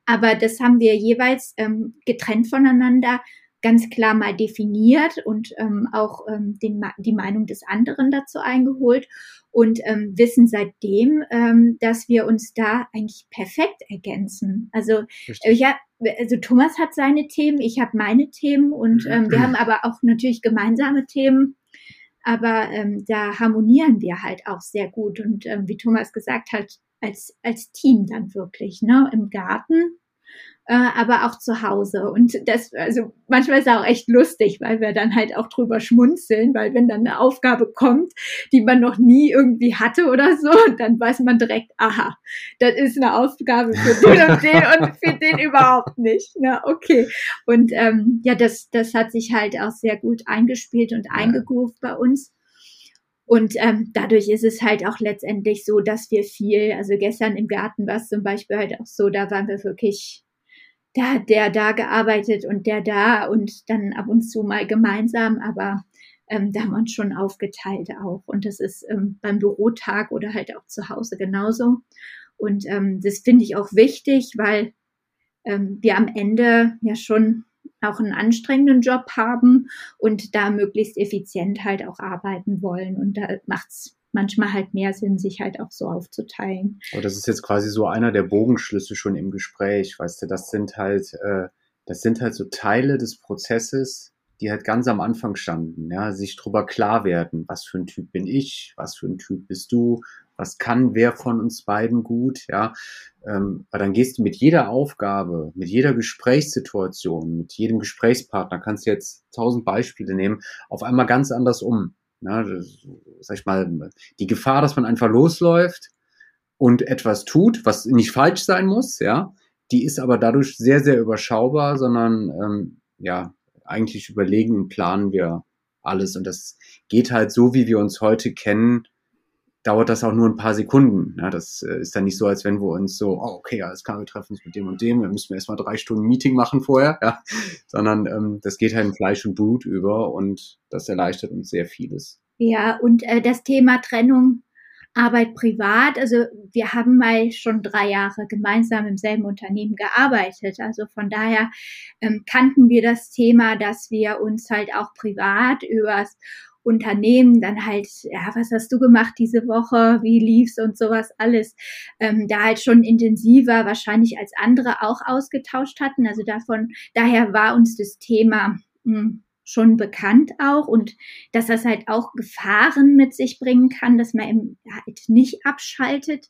aber das haben wir jeweils ähm, getrennt voneinander ganz klar mal definiert und ähm, auch ähm, den, die Meinung des anderen dazu eingeholt und ähm, wissen seitdem, ähm, dass wir uns da eigentlich perfekt ergänzen. Also äh, ja, also Thomas hat seine Themen, ich habe meine Themen und ähm, wir haben aber auch natürlich gemeinsame Themen. Aber ähm, da harmonieren wir halt auch sehr gut und ähm, wie Thomas gesagt hat, als, als Team dann wirklich, ne? Im Garten aber auch zu Hause. Und das, also manchmal ist es auch echt lustig, weil wir dann halt auch drüber schmunzeln, weil wenn dann eine Aufgabe kommt, die man noch nie irgendwie hatte oder so, (laughs) dann weiß man direkt, aha, das ist eine Aufgabe für den und den und für den überhaupt nicht. Na, okay. Und ähm, ja, das, das hat sich halt auch sehr gut eingespielt und eingegroovt bei uns. Und ähm, dadurch ist es halt auch letztendlich so, dass wir viel, also gestern im Garten war es zum Beispiel halt auch so, da waren wir wirklich da hat der da gearbeitet und der da und dann ab und zu mal gemeinsam, aber ähm, da haben wir uns schon aufgeteilt auch. Und das ist ähm, beim Bürotag oder halt auch zu Hause genauso. Und ähm, das finde ich auch wichtig, weil ähm, wir am Ende ja schon auch einen anstrengenden Job haben und da möglichst effizient halt auch arbeiten wollen. Und da macht's manchmal halt mehr Sinn, sich halt auch so aufzuteilen. Aber das ist jetzt quasi so einer der Bogenschlüsse schon im Gespräch, weißt du, das sind halt, äh, das sind halt so Teile des Prozesses, die halt ganz am Anfang standen, ja, sich drüber klar werden, was für ein Typ bin ich, was für ein Typ bist du, was kann wer von uns beiden gut, ja, ähm, weil dann gehst du mit jeder Aufgabe, mit jeder Gesprächssituation, mit jedem Gesprächspartner, kannst du jetzt tausend Beispiele nehmen, auf einmal ganz anders um. Ja, das, sag ich mal, die Gefahr, dass man einfach losläuft und etwas tut, was nicht falsch sein muss, ja, die ist aber dadurch sehr, sehr überschaubar, sondern ähm, ja, eigentlich überlegen und planen wir alles. Und das geht halt so, wie wir uns heute kennen, dauert das auch nur ein paar Sekunden. Ja, das äh, ist dann nicht so, als wenn wir uns so, oh, okay, alles klar, wir treffen uns mit dem und dem, dann müssen wir erstmal drei Stunden Meeting machen vorher, ja, (laughs) sondern ähm, das geht halt in Fleisch und Blut über und das erleichtert uns sehr vieles. Ja, und äh, das Thema Trennung Arbeit privat, also wir haben mal schon drei Jahre gemeinsam im selben Unternehmen gearbeitet. Also von daher ähm, kannten wir das Thema, dass wir uns halt auch privat übers Unternehmen dann halt, ja, was hast du gemacht diese Woche, wie lief's und sowas alles, ähm, da halt schon intensiver wahrscheinlich als andere auch ausgetauscht hatten. Also davon, daher war uns das Thema mh, hm, schon bekannt auch und dass das halt auch Gefahren mit sich bringen kann, dass man eben halt nicht abschaltet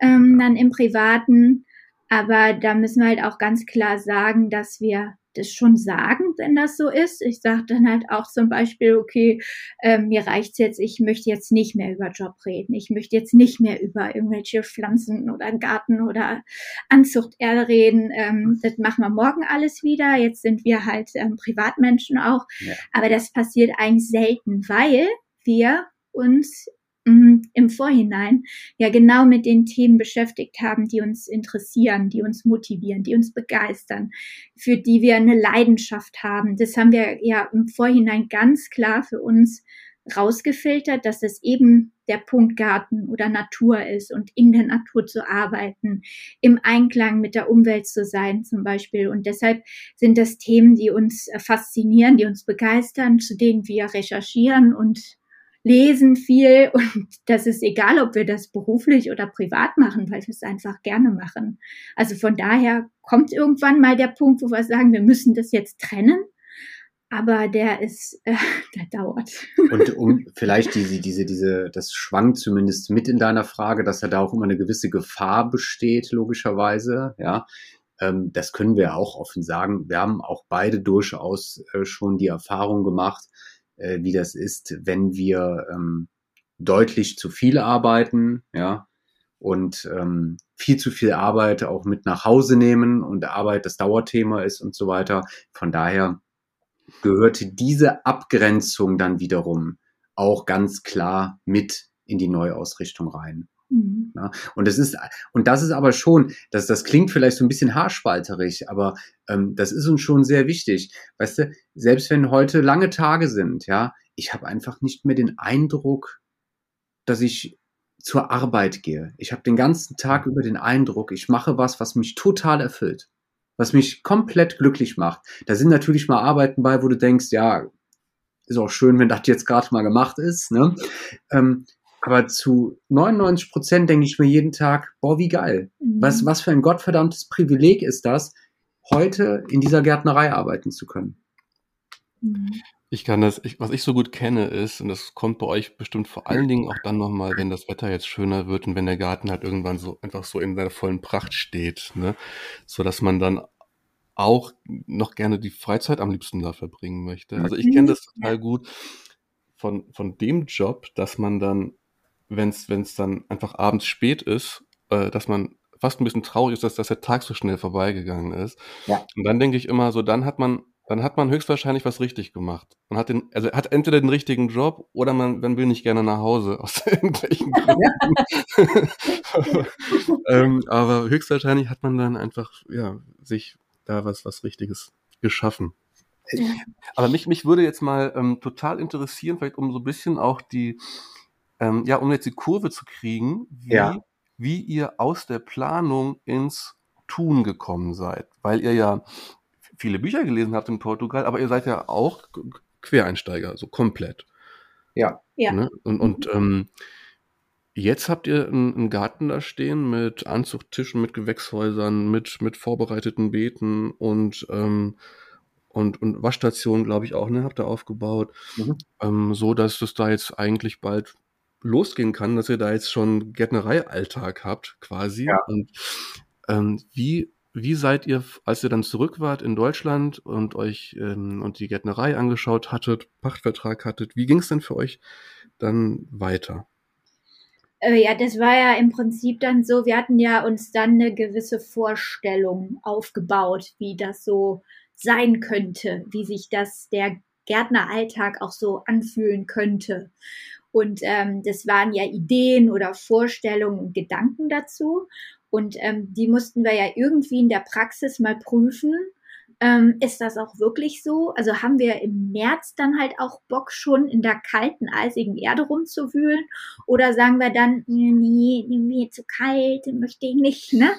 ähm, dann im Privaten. Aber da müssen wir halt auch ganz klar sagen, dass wir das schon sagen, wenn das so ist. Ich sage dann halt auch zum Beispiel, okay, äh, mir reicht's jetzt, ich möchte jetzt nicht mehr über Job reden. Ich möchte jetzt nicht mehr über irgendwelche Pflanzen oder Garten oder Anzuchterde reden. Ähm, das machen wir morgen alles wieder. Jetzt sind wir halt ähm, Privatmenschen auch. Ja. Aber das passiert eigentlich selten, weil wir uns im Vorhinein ja genau mit den Themen beschäftigt haben, die uns interessieren, die uns motivieren, die uns begeistern, für die wir eine Leidenschaft haben. Das haben wir ja im Vorhinein ganz klar für uns rausgefiltert, dass es eben der Punkt Garten oder Natur ist und in der Natur zu arbeiten, im Einklang mit der Umwelt zu sein zum Beispiel. Und deshalb sind das Themen, die uns faszinieren, die uns begeistern, zu denen wir recherchieren und lesen viel (laughs) und das ist egal, ob wir das beruflich oder privat machen, weil wir es einfach gerne machen. Also von daher kommt irgendwann mal der Punkt, wo wir sagen, wir müssen das jetzt trennen. Aber der ist, (laughs) äh, der dauert. Und um (laughs) vielleicht diese, diese, diese, das schwankt zumindest mit in deiner Frage, dass ja da auch immer eine gewisse Gefahr besteht, logischerweise, ja. Ähm, das können wir auch offen sagen. Wir haben auch beide durchaus äh, schon die Erfahrung gemacht, äh, wie das ist, wenn wir ähm, deutlich zu viel arbeiten, ja, und ähm, viel zu viel Arbeit auch mit nach Hause nehmen und Arbeit das Dauerthema ist und so weiter. Von daher gehörte diese Abgrenzung dann wiederum auch ganz klar mit in die Neuausrichtung rein. Mhm. Ja, und das ist, und das ist aber schon, das, das klingt vielleicht so ein bisschen haarspalterig, aber ähm, das ist uns schon sehr wichtig. Weißt du, selbst wenn heute lange Tage sind, ja, ich habe einfach nicht mehr den Eindruck, dass ich zur Arbeit gehe. Ich habe den ganzen Tag über den Eindruck, ich mache was, was mich total erfüllt, was mich komplett glücklich macht. Da sind natürlich mal Arbeiten bei, wo du denkst, ja, ist auch schön, wenn das jetzt gerade mal gemacht ist. Ne? Ähm, aber zu 99 Prozent denke ich mir jeden Tag, boah, wie geil. Mhm. Was, was für ein gottverdammtes Privileg ist das, heute in dieser Gärtnerei arbeiten zu können. Mhm. Ich kann das, ich, was ich so gut kenne, ist, und das kommt bei euch bestimmt vor allen Dingen auch dann nochmal, wenn das Wetter jetzt schöner wird und wenn der Garten halt irgendwann so einfach so in seiner vollen Pracht steht, ne? So dass man dann auch noch gerne die Freizeit am liebsten da verbringen möchte. Also ich kenne das total gut von, von dem Job, dass man dann, wenn es dann einfach abends spät ist, äh, dass man fast ein bisschen traurig ist, dass, dass der Tag so schnell vorbeigegangen ist. Ja. Und dann denke ich immer so, dann hat man dann hat man höchstwahrscheinlich was richtig gemacht. Man hat den, also hat entweder den richtigen Job oder man, man will nicht gerne nach Hause aus (laughs) irgendwelchen Gründen. (laughs) ähm, aber höchstwahrscheinlich hat man dann einfach, ja, sich da was, was Richtiges geschaffen. Aber mich, mich würde jetzt mal ähm, total interessieren, vielleicht um so ein bisschen auch die, ähm, ja, um jetzt die Kurve zu kriegen, wie, ja. wie ihr aus der Planung ins Tun gekommen seid. Weil ihr ja viele Bücher gelesen habt in Portugal, aber ihr seid ja auch Quereinsteiger, so komplett. Ja. ja. Ne? Und, und ähm, jetzt habt ihr einen, einen, Garten da stehen mit Anzuchttischen, mit Gewächshäusern, mit, mit vorbereiteten Beeten und, ähm, und, und Waschstationen, glaube ich, auch, ne, habt ihr aufgebaut. Mhm. Ähm, so dass es da jetzt eigentlich bald losgehen kann, dass ihr da jetzt schon Gärtnerei-Alltag habt, quasi. Ja. Und ähm, wie wie seid ihr, als ihr dann zurück wart in Deutschland und euch ähm, und die Gärtnerei angeschaut hattet, Pachtvertrag hattet, wie ging es denn für euch dann weiter? Äh, ja, das war ja im Prinzip dann so, wir hatten ja uns dann eine gewisse Vorstellung aufgebaut, wie das so sein könnte, wie sich das der Gärtneralltag auch so anfühlen könnte. Und ähm, das waren ja Ideen oder Vorstellungen und Gedanken dazu. Und ähm, die mussten wir ja irgendwie in der Praxis mal prüfen. Ähm, ist das auch wirklich so? Also haben wir im März dann halt auch Bock schon in der kalten, eisigen Erde rumzuwühlen? Oder sagen wir dann, nee, nee, mir zu kalt, möchte ich nicht, ne?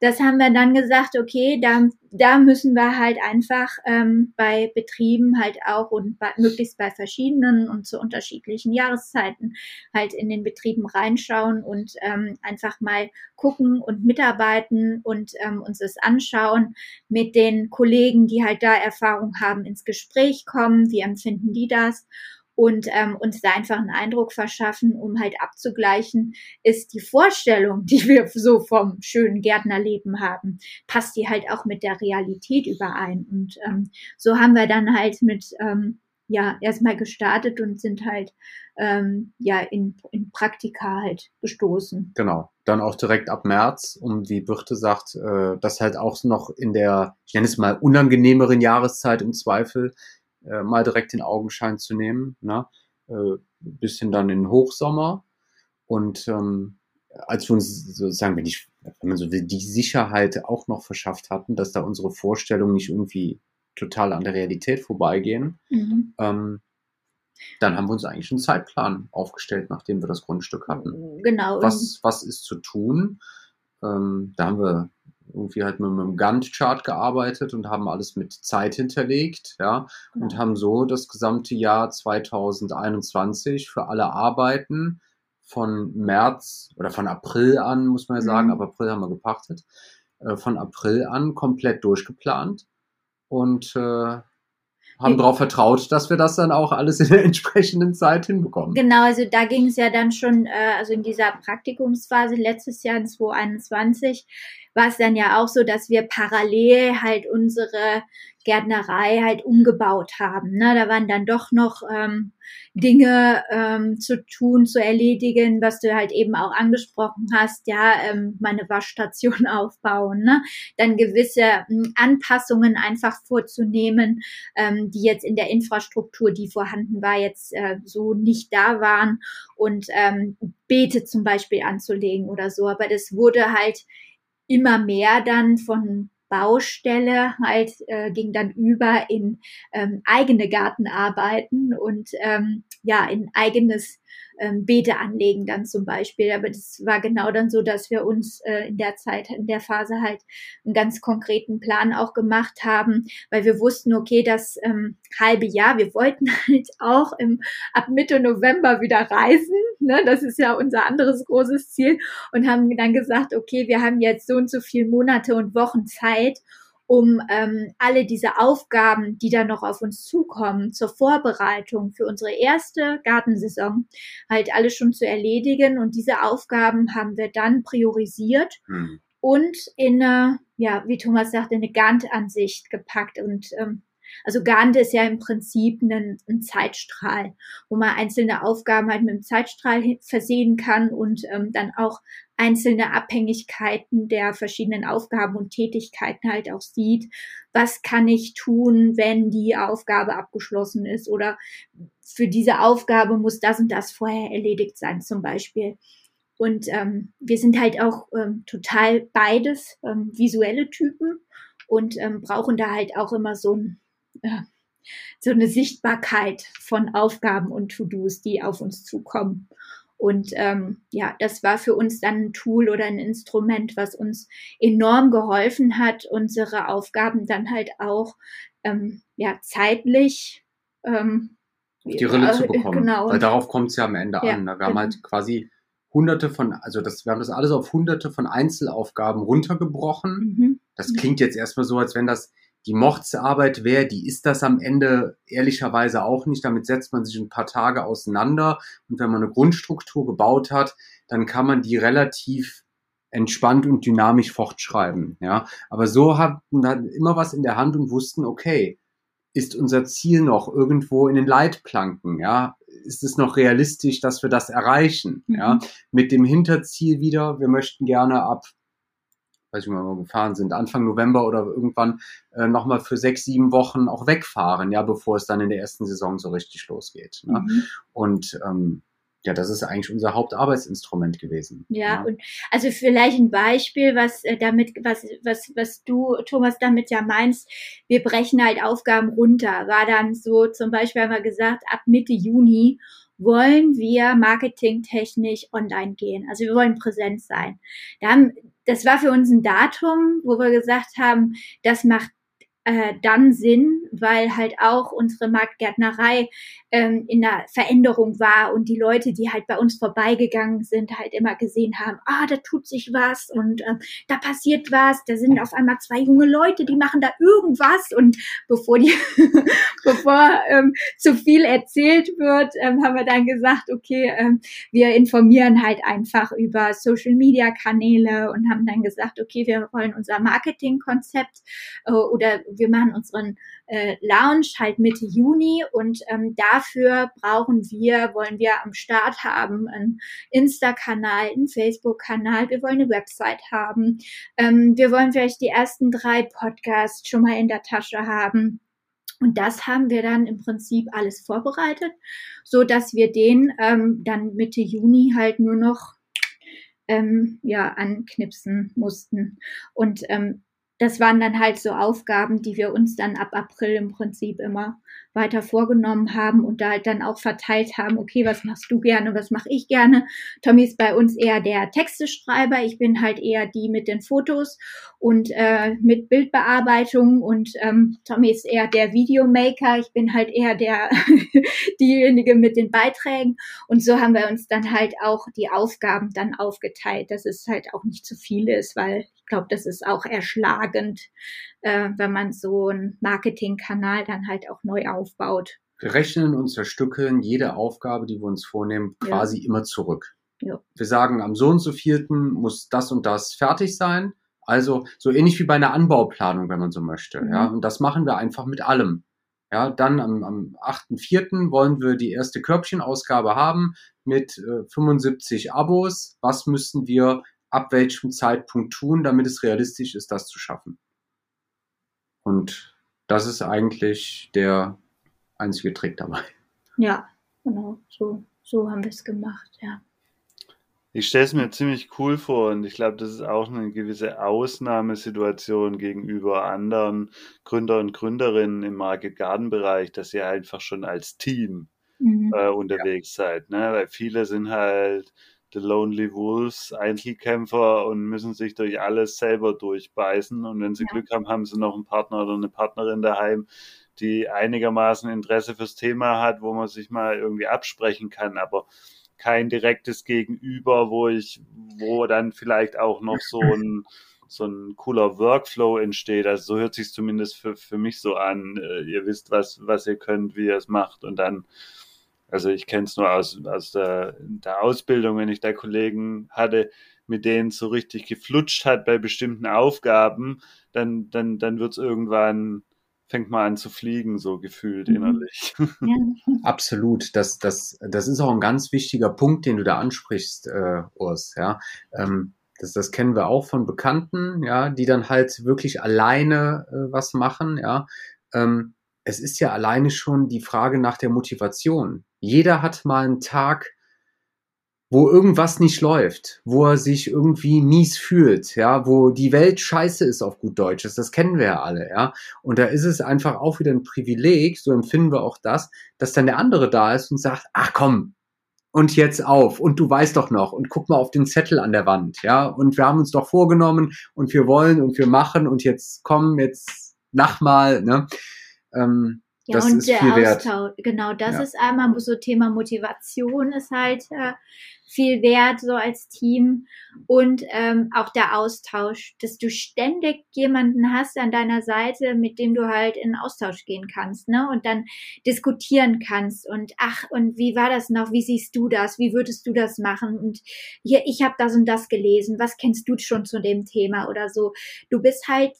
Das haben wir dann gesagt, okay, da, da müssen wir halt einfach ähm, bei Betrieben halt auch und bei, möglichst bei verschiedenen und zu unterschiedlichen Jahreszeiten halt in den Betrieben reinschauen und ähm, einfach mal gucken und mitarbeiten und ähm, uns das anschauen, mit den Kollegen, die halt da Erfahrung haben, ins Gespräch kommen, wie empfinden die das und ähm, uns da einfach einen Eindruck verschaffen, um halt abzugleichen, ist die Vorstellung, die wir so vom schönen Gärtnerleben haben, passt die halt auch mit der Realität überein. Und ähm, so haben wir dann halt mit ähm, ja erstmal gestartet und sind halt ähm, ja in, in Praktika halt gestoßen. Genau. Dann auch direkt ab März, um wie Birte sagt, äh, das halt auch noch in der, ich nenne es mal, unangenehmeren Jahreszeit im Zweifel äh, mal direkt in Augenschein zu nehmen. Ne? Äh, bisschen dann in Hochsommer. Und ähm, als wir uns sozusagen, wenn, ich, wenn man so will, die Sicherheit auch noch verschafft hatten, dass da unsere Vorstellungen nicht irgendwie total an der Realität vorbeigehen, mhm. ähm, dann haben wir uns eigentlich einen Zeitplan aufgestellt, nachdem wir das Grundstück hatten. Genau. Was, was ist zu tun? Ähm, da haben wir irgendwie halt mit einem Gantt-Chart gearbeitet und haben alles mit Zeit hinterlegt, ja, genau. und haben so das gesamte Jahr 2021 für alle Arbeiten von März oder von April an, muss man ja sagen, mhm. aber April haben wir gepachtet, äh, von April an komplett durchgeplant und äh, haben darauf vertraut, dass wir das dann auch alles in der entsprechenden Zeit hinbekommen. Genau, also da ging es ja dann schon, äh, also in dieser Praktikumsphase letztes Jahr in 2021 war es dann ja auch so, dass wir parallel halt unsere Gärtnerei halt umgebaut haben. Ne? Da waren dann doch noch ähm, Dinge ähm, zu tun, zu erledigen, was du halt eben auch angesprochen hast, ja, ähm, meine Waschstation (laughs) aufbauen, ne? dann gewisse ähm, Anpassungen einfach vorzunehmen, ähm, die jetzt in der Infrastruktur, die vorhanden war, jetzt äh, so nicht da waren und ähm, Beete zum Beispiel anzulegen oder so. Aber das wurde halt immer mehr dann von Baustelle halt äh, ging dann über in ähm, eigene Gartenarbeiten und ähm, ja in eigenes ähm, Beete anlegen dann zum Beispiel. Aber das war genau dann so, dass wir uns äh, in der Zeit, in der Phase halt einen ganz konkreten Plan auch gemacht haben, weil wir wussten, okay, das ähm, halbe Jahr, wir wollten (laughs) halt auch im, ab Mitte November wieder reisen. Ne? Das ist ja unser anderes großes Ziel und haben dann gesagt, okay, wir haben jetzt so und so viele Monate und Wochen Zeit um ähm, alle diese Aufgaben, die dann noch auf uns zukommen, zur Vorbereitung für unsere erste Gartensaison, halt alles schon zu erledigen. Und diese Aufgaben haben wir dann priorisiert mhm. und in eine, ja, wie Thomas sagte, eine Gantt-Ansicht gepackt und ähm, also Gantt ist ja im Prinzip ein, ein, Zeitstrahl, wo man einzelne Aufgaben halt mit einem Zeitstrahl versehen kann und ähm, dann auch einzelne Abhängigkeiten der verschiedenen Aufgaben und Tätigkeiten halt auch sieht. Was kann ich tun, wenn die Aufgabe abgeschlossen ist oder für diese Aufgabe muss das und das vorher erledigt sein zum Beispiel. Und ähm, wir sind halt auch ähm, total beides ähm, visuelle Typen und ähm, brauchen da halt auch immer so ein äh, so eine Sichtbarkeit von Aufgaben und To-Dos, die auf uns zukommen. Und ähm, ja, das war für uns dann ein Tool oder ein Instrument, was uns enorm geholfen hat, unsere Aufgaben dann halt auch ähm, ja zeitlich ähm, auf die Rille äh, zu bekommen. Genau. Weil darauf kommt es ja am Ende ja, an. Ne? Wir haben genau. halt quasi hunderte von, also das, wir haben das alles auf hunderte von Einzelaufgaben runtergebrochen. Mhm. Das klingt jetzt erstmal so, als wenn das die Mordsarbeit wäre, die ist das am Ende ehrlicherweise auch nicht. Damit setzt man sich ein paar Tage auseinander. Und wenn man eine Grundstruktur gebaut hat, dann kann man die relativ entspannt und dynamisch fortschreiben. Ja, aber so hatten wir immer was in der Hand und wussten, okay, ist unser Ziel noch irgendwo in den Leitplanken? Ja, ist es noch realistisch, dass wir das erreichen? Mhm. Ja, mit dem Hinterziel wieder, wir möchten gerne ab weiß ich mal, gefahren sind, Anfang November oder irgendwann äh, nochmal für sechs, sieben Wochen auch wegfahren, ja, bevor es dann in der ersten Saison so richtig losgeht. Ne? Mhm. Und ähm, ja, das ist eigentlich unser Hauptarbeitsinstrument gewesen. Ja, ja, und also vielleicht ein Beispiel, was äh, damit, was, was, was du, Thomas, damit ja meinst, wir brechen halt Aufgaben runter. War dann so, zum Beispiel haben wir gesagt, ab Mitte Juni wollen wir marketingtechnisch online gehen. Also wir wollen präsent sein. Da haben, das war für uns ein Datum, wo wir gesagt haben, das macht äh, dann Sinn, weil halt auch unsere Marktgärtnerei ähm, in der Veränderung war und die Leute, die halt bei uns vorbeigegangen sind, halt immer gesehen haben, ah, da tut sich was und äh, da passiert was, da sind auf einmal zwei junge Leute, die machen da irgendwas. Und bevor die, (laughs) bevor ähm, zu viel erzählt wird, ähm, haben wir dann gesagt, okay, ähm, wir informieren halt einfach über Social Media Kanäle und haben dann gesagt, okay, wir wollen unser Marketingkonzept äh, oder wir machen unseren äh, Lounge halt Mitte Juni und ähm, dafür brauchen wir, wollen wir am Start haben, einen Insta-Kanal, einen Facebook-Kanal, wir wollen eine Website haben, ähm, wir wollen vielleicht die ersten drei Podcasts schon mal in der Tasche haben. Und das haben wir dann im Prinzip alles vorbereitet, so dass wir den ähm, dann Mitte Juni halt nur noch ähm, ja anknipsen mussten. Und ähm, das waren dann halt so Aufgaben, die wir uns dann ab April im Prinzip immer weiter vorgenommen haben und da halt dann auch verteilt haben, okay, was machst du gerne, was mache ich gerne. Tommy ist bei uns eher der Texteschreiber, ich bin halt eher die mit den Fotos und äh, mit Bildbearbeitung und ähm, Tommy ist eher der Videomaker, ich bin halt eher der (laughs) diejenige mit den Beiträgen und so haben wir uns dann halt auch die Aufgaben dann aufgeteilt, dass es halt auch nicht zu viel ist, weil ich glaube, das ist auch erschlagend, äh, wenn man so einen Marketingkanal dann halt auch neu aufbaut. Wir rechnen und zerstückeln jede Aufgabe, die wir uns vornehmen, quasi ja. immer zurück. Ja. Wir sagen, am so und so vierten muss das und das fertig sein. Also so ähnlich wie bei einer Anbauplanung, wenn man so möchte. Mhm. Ja, und das machen wir einfach mit allem. Ja, dann am, am 8.4. wollen wir die erste Körbchenausgabe haben mit äh, 75 Abos. Was müssen wir ab welchem Zeitpunkt tun, damit es realistisch ist, das zu schaffen? Und das ist eigentlich der einzige Trick dabei. Ja, genau. So, so haben wir es gemacht, ja. Ich stelle es mir ziemlich cool vor und ich glaube, das ist auch eine gewisse Ausnahmesituation gegenüber anderen Gründer und Gründerinnen im Market Garden Bereich, dass ihr einfach schon als Team Mhm. äh, unterwegs seid, ne? Weil viele sind halt The Lonely Wolves, Einzelkämpfer und müssen sich durch alles selber durchbeißen. Und wenn sie Ja. Glück haben, haben sie noch einen Partner oder eine Partnerin daheim, die einigermaßen Interesse fürs Thema hat, wo man sich mal irgendwie absprechen kann, aber kein direktes Gegenüber, wo ich, wo dann vielleicht auch noch so (laughs) ein so ein cooler Workflow entsteht. Also so hört sich zumindest für, für mich so an. Äh, Ihr wisst, was, was ihr könnt, wie ihr es macht und dann also ich kenne es nur aus, aus der, der Ausbildung, wenn ich da Kollegen hatte, mit denen es so richtig geflutscht hat bei bestimmten Aufgaben, dann, dann, dann wird es irgendwann, fängt man an zu fliegen, so gefühlt Mhm. innerlich. (laughs) Absolut. Das, das, das ist auch ein ganz wichtiger Punkt, den du da ansprichst, äh, Urs. Ja, ähm, das, das kennen wir auch von Bekannten, ja, die dann halt wirklich alleine äh, was machen. Ja, ähm, es ist ja alleine schon die Frage nach der Motivation. Jeder hat mal einen Tag, wo irgendwas nicht läuft, wo er sich irgendwie mies fühlt, ja, wo die Welt scheiße ist auf gut Deutsch. Das, kennen wir ja alle, ja. Und da ist es einfach auch wieder ein Privileg, so empfinden wir auch das, dass dann der andere da ist und sagt, ach komm, und jetzt auf und du weißt doch noch und guck mal auf den Zettel an der Wand, ja, und wir haben uns doch vorgenommen und wir wollen und wir machen und jetzt komm, jetzt lach mal, ne. Ähm, Ja, das und ist der viel wert. Austausch, genau, das Ja. ist einmal so Thema Motivation ist halt äh, viel wert, so als Team. Und ähm, auch der Austausch, dass du ständig jemanden hast an deiner Seite, mit dem du halt in Austausch gehen kannst, ne? Und dann diskutieren kannst. Und ach, und wie war das noch? Wie siehst du das? Wie würdest du das machen? Und hier, ich habe das und das gelesen. Was kennst du schon zu dem Thema oder so? Du bist halt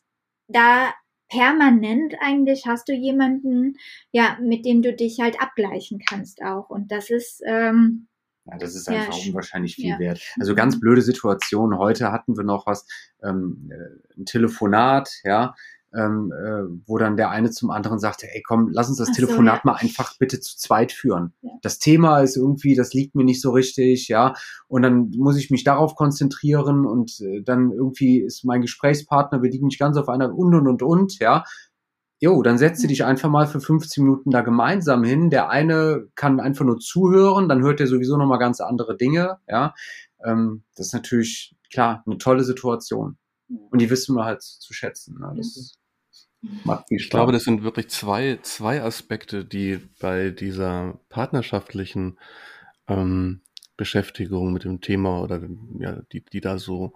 da permanent eigentlich hast du jemanden, ja, mit dem du dich halt abgleichen kannst auch. Und das ist, ähm, Ja, das ist Ja, einfach sch- unwahrscheinlich viel ja. wert. Also ganz blöde Situation. Heute hatten wir noch was, ähm, äh, ein Telefonat, ja, ähm, äh, wo dann der eine zum anderen sagte, ey komm, lass uns das Ach so, Telefonat ja. mal einfach bitte zu zweit führen. Ja. Das Thema ist irgendwie, das liegt mir nicht so richtig, ja, und dann muss ich mich darauf konzentrieren und äh, dann irgendwie ist mein Gesprächspartner, wir liegen nicht ganz auf einer und und und und, ja. Jo, dann setzt du dich einfach mal für 15 Minuten da gemeinsam hin. Der eine kann einfach nur zuhören, dann hört er sowieso nochmal ganz andere Dinge, ja. Ähm, das ist natürlich, klar, eine tolle Situation. Und die wissen wir halt zu schätzen. Ne? Das macht viel Spaß. Ich glaube, das sind wirklich zwei, zwei Aspekte, die bei dieser partnerschaftlichen ähm, Beschäftigung mit dem Thema oder ja, die, die da so,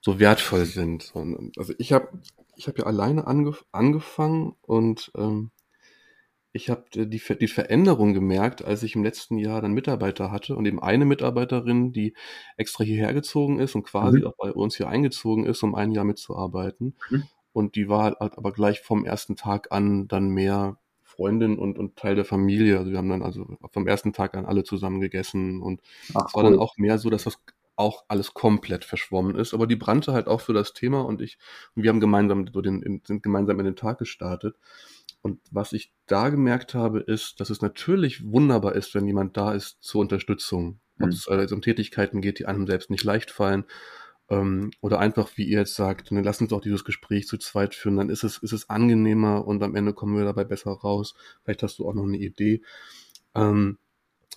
so wertvoll sind. Und, also ich habe ich hab ja alleine angef angefangen und ähm, ich habe die, die Veränderung gemerkt, als ich im letzten Jahr dann Mitarbeiter hatte und eben eine Mitarbeiterin, die extra hierher gezogen ist und quasi Mhm. auch bei uns hier eingezogen ist, um ein Jahr mitzuarbeiten. Mhm. Und die war halt aber gleich vom ersten Tag an dann mehr Freundin und, und Teil der Familie. Also wir haben dann also vom ersten Tag an alle zusammen gegessen und Ach, es war cool. dann auch mehr so, dass das auch alles komplett verschwommen ist. Aber die brannte halt auch für das Thema und ich, und wir haben gemeinsam so den, in, sind gemeinsam in den Tag gestartet. Und was ich da gemerkt habe, ist, dass es natürlich wunderbar ist, wenn jemand da ist zur Unterstützung. Ob Mhm. es also um Tätigkeiten geht, die einem selbst nicht leicht fallen. Ähm, oder einfach, wie ihr jetzt sagt, ne, lass uns doch dieses Gespräch zu zweit führen, dann ist es, ist es angenehmer und am Ende kommen wir dabei besser raus. Vielleicht hast du auch noch eine Idee. Ähm,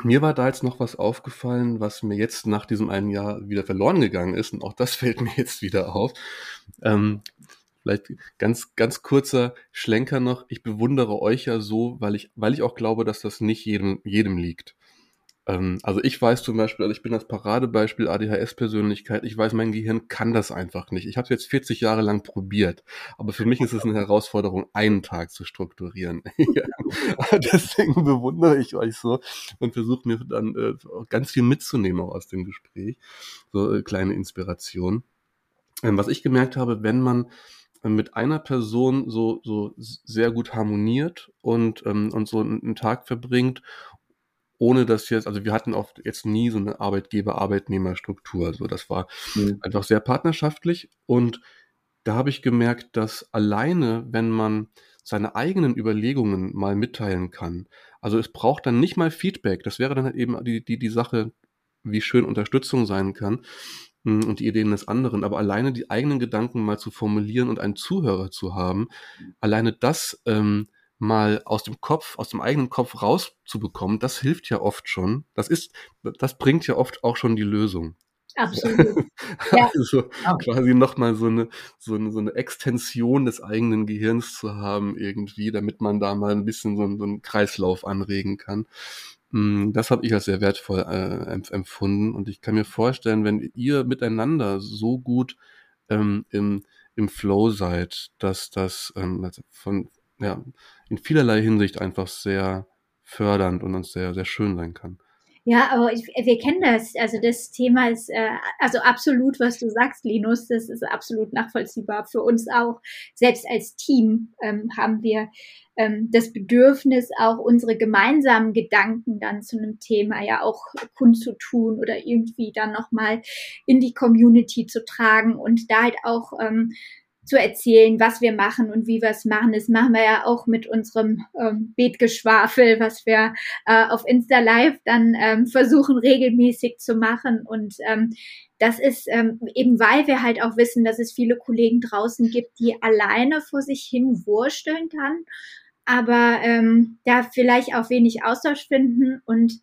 mir war da jetzt noch was aufgefallen, was mir jetzt nach diesem einen Jahr wieder verloren gegangen ist. Und auch das (laughs) fällt mir jetzt wieder auf. Ähm, vielleicht ganz, ganz kurzer Schlenker noch. Ich bewundere euch ja so, weil ich, weil ich auch glaube, dass das nicht jedem, jedem liegt. Ähm, also ich weiß zum Beispiel, also ich bin das Paradebeispiel ADHS-Persönlichkeit. Ich weiß, mein Gehirn kann das einfach nicht. Ich habe es jetzt 40 Jahre lang probiert, aber für mich ist es eine Herausforderung, einen Tag zu strukturieren. (laughs) Deswegen bewundere ich euch so und versuche mir dann äh, ganz viel mitzunehmen auch aus dem Gespräch, so äh, kleine Inspiration. ähm, was ich gemerkt habe, wenn man mit einer Person so, so sehr gut harmoniert und, ähm, und so einen Tag verbringt, ohne dass jetzt, also wir hatten auch jetzt nie so eine Arbeitgeber-Arbeitnehmer-Struktur. Also das war mhm. einfach sehr partnerschaftlich und da habe ich gemerkt, dass alleine, wenn man seine eigenen Überlegungen mal mitteilen kann, also es braucht dann nicht mal Feedback, das wäre dann halt eben die, die, die Sache, wie schön Unterstützung sein kann, hm, und die Ideen des anderen, aber alleine die eigenen Gedanken mal zu formulieren und einen Zuhörer zu haben, alleine das ähm, mal aus dem Kopf, aus dem eigenen Kopf rauszubekommen, das hilft ja oft schon. Das ist, das bringt ja oft auch schon die Lösung. Absolut. (laughs) ja. Also quasi nochmal so eine, so, eine, so eine Extension des eigenen Gehirns zu haben irgendwie, damit man da mal ein bisschen so, so einen Kreislauf anregen kann. Hm, das habe ich als sehr wertvoll äh, empfunden und ich kann mir vorstellen, wenn ihr miteinander so gut ähm, im, im Flow seid, dass das ähm, also von ja in vielerlei Hinsicht einfach sehr fördernd und uns sehr sehr schön sein kann. Ja, aber ich, wir kennen das. Also das Thema ist äh, also absolut, was du sagst, Linus. Das ist absolut nachvollziehbar für uns auch. Selbst als Team ähm, haben wir ähm, das Bedürfnis, auch unsere gemeinsamen Gedanken dann zu einem Thema ja auch kundzutun oder irgendwie dann nochmal in die Community zu tragen und da halt auch ähm, zu erzählen, was wir machen und wie wir es machen. Das machen wir ja auch mit unserem ähm, Betgeschwafel, was wir äh, auf Insta Live dann ähm, versuchen regelmäßig zu machen. Und ähm, das ist ähm, eben, weil wir halt auch wissen, dass es viele Kollegen draußen gibt, die alleine vor sich hin wursteln kann, aber ähm, da vielleicht auch wenig Austausch finden und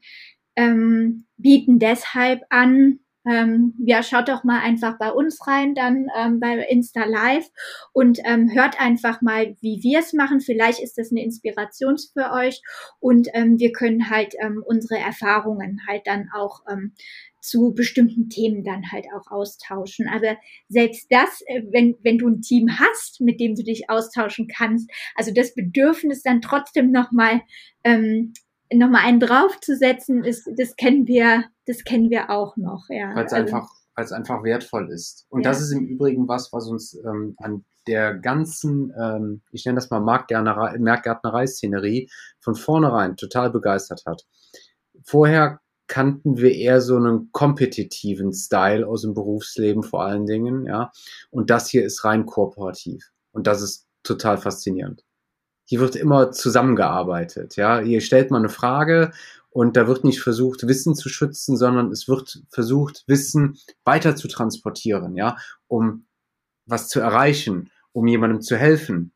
ähm, bieten deshalb an, ähm, ja, schaut doch mal einfach bei uns rein, dann ähm, bei Insta Live und ähm, hört einfach mal, wie wir es machen. Vielleicht ist das eine Inspiration für euch und ähm, wir können halt ähm, unsere Erfahrungen halt dann auch ähm, zu bestimmten Themen dann halt auch austauschen. Aber selbst das, äh, wenn, wenn du ein Team hast, mit dem du dich austauschen kannst, also das Bedürfnis dann trotzdem nochmal ähm, nochmal einen draufzusetzen, ist, das kennen wir, das kennen wir auch noch, ja. Weil es also, einfach, weil es einfach wertvoll ist. Und ja. das ist im Übrigen was, was uns ähm, an der ganzen, ähm, ich nenne das mal Marktgärtnerei-Szenerie von vornherein total begeistert hat. Vorher kannten wir eher so einen kompetitiven Style aus dem Berufsleben vor allen Dingen, ja. Und das hier ist rein kooperativ. Und das ist total faszinierend hier wird immer zusammengearbeitet. Ja, hier stellt man eine Frage und da wird nicht versucht, Wissen zu schützen, sondern es wird versucht, Wissen weiter zu transportieren, ja, um was zu erreichen, um jemandem zu helfen,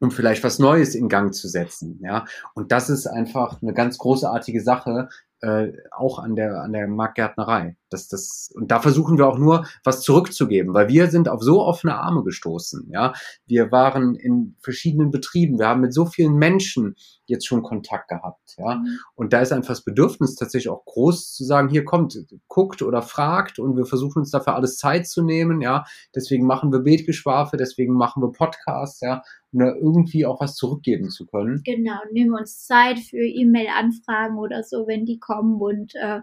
um vielleicht was Neues in Gang zu setzen, ja. Und das ist einfach eine ganz großartige Sache, äh, auch an der, an der Marktgärtnerei. Das, das, und da versuchen wir auch nur, was zurückzugeben, weil wir sind auf so offene Arme gestoßen. Ja, wir waren in verschiedenen Betrieben, wir haben mit so vielen Menschen jetzt schon Kontakt gehabt. Ja, mhm. und da ist einfach das Bedürfnis tatsächlich auch groß zu sagen, hier kommt, guckt oder fragt und wir versuchen uns dafür alles Zeit zu nehmen. Ja, deswegen machen wir Betgeschwafe, deswegen machen wir Podcasts. Ja, um da irgendwie auch was zurückgeben zu können. Genau, nehmen wir uns Zeit für E-Mail-Anfragen oder so, wenn die kommen und äh,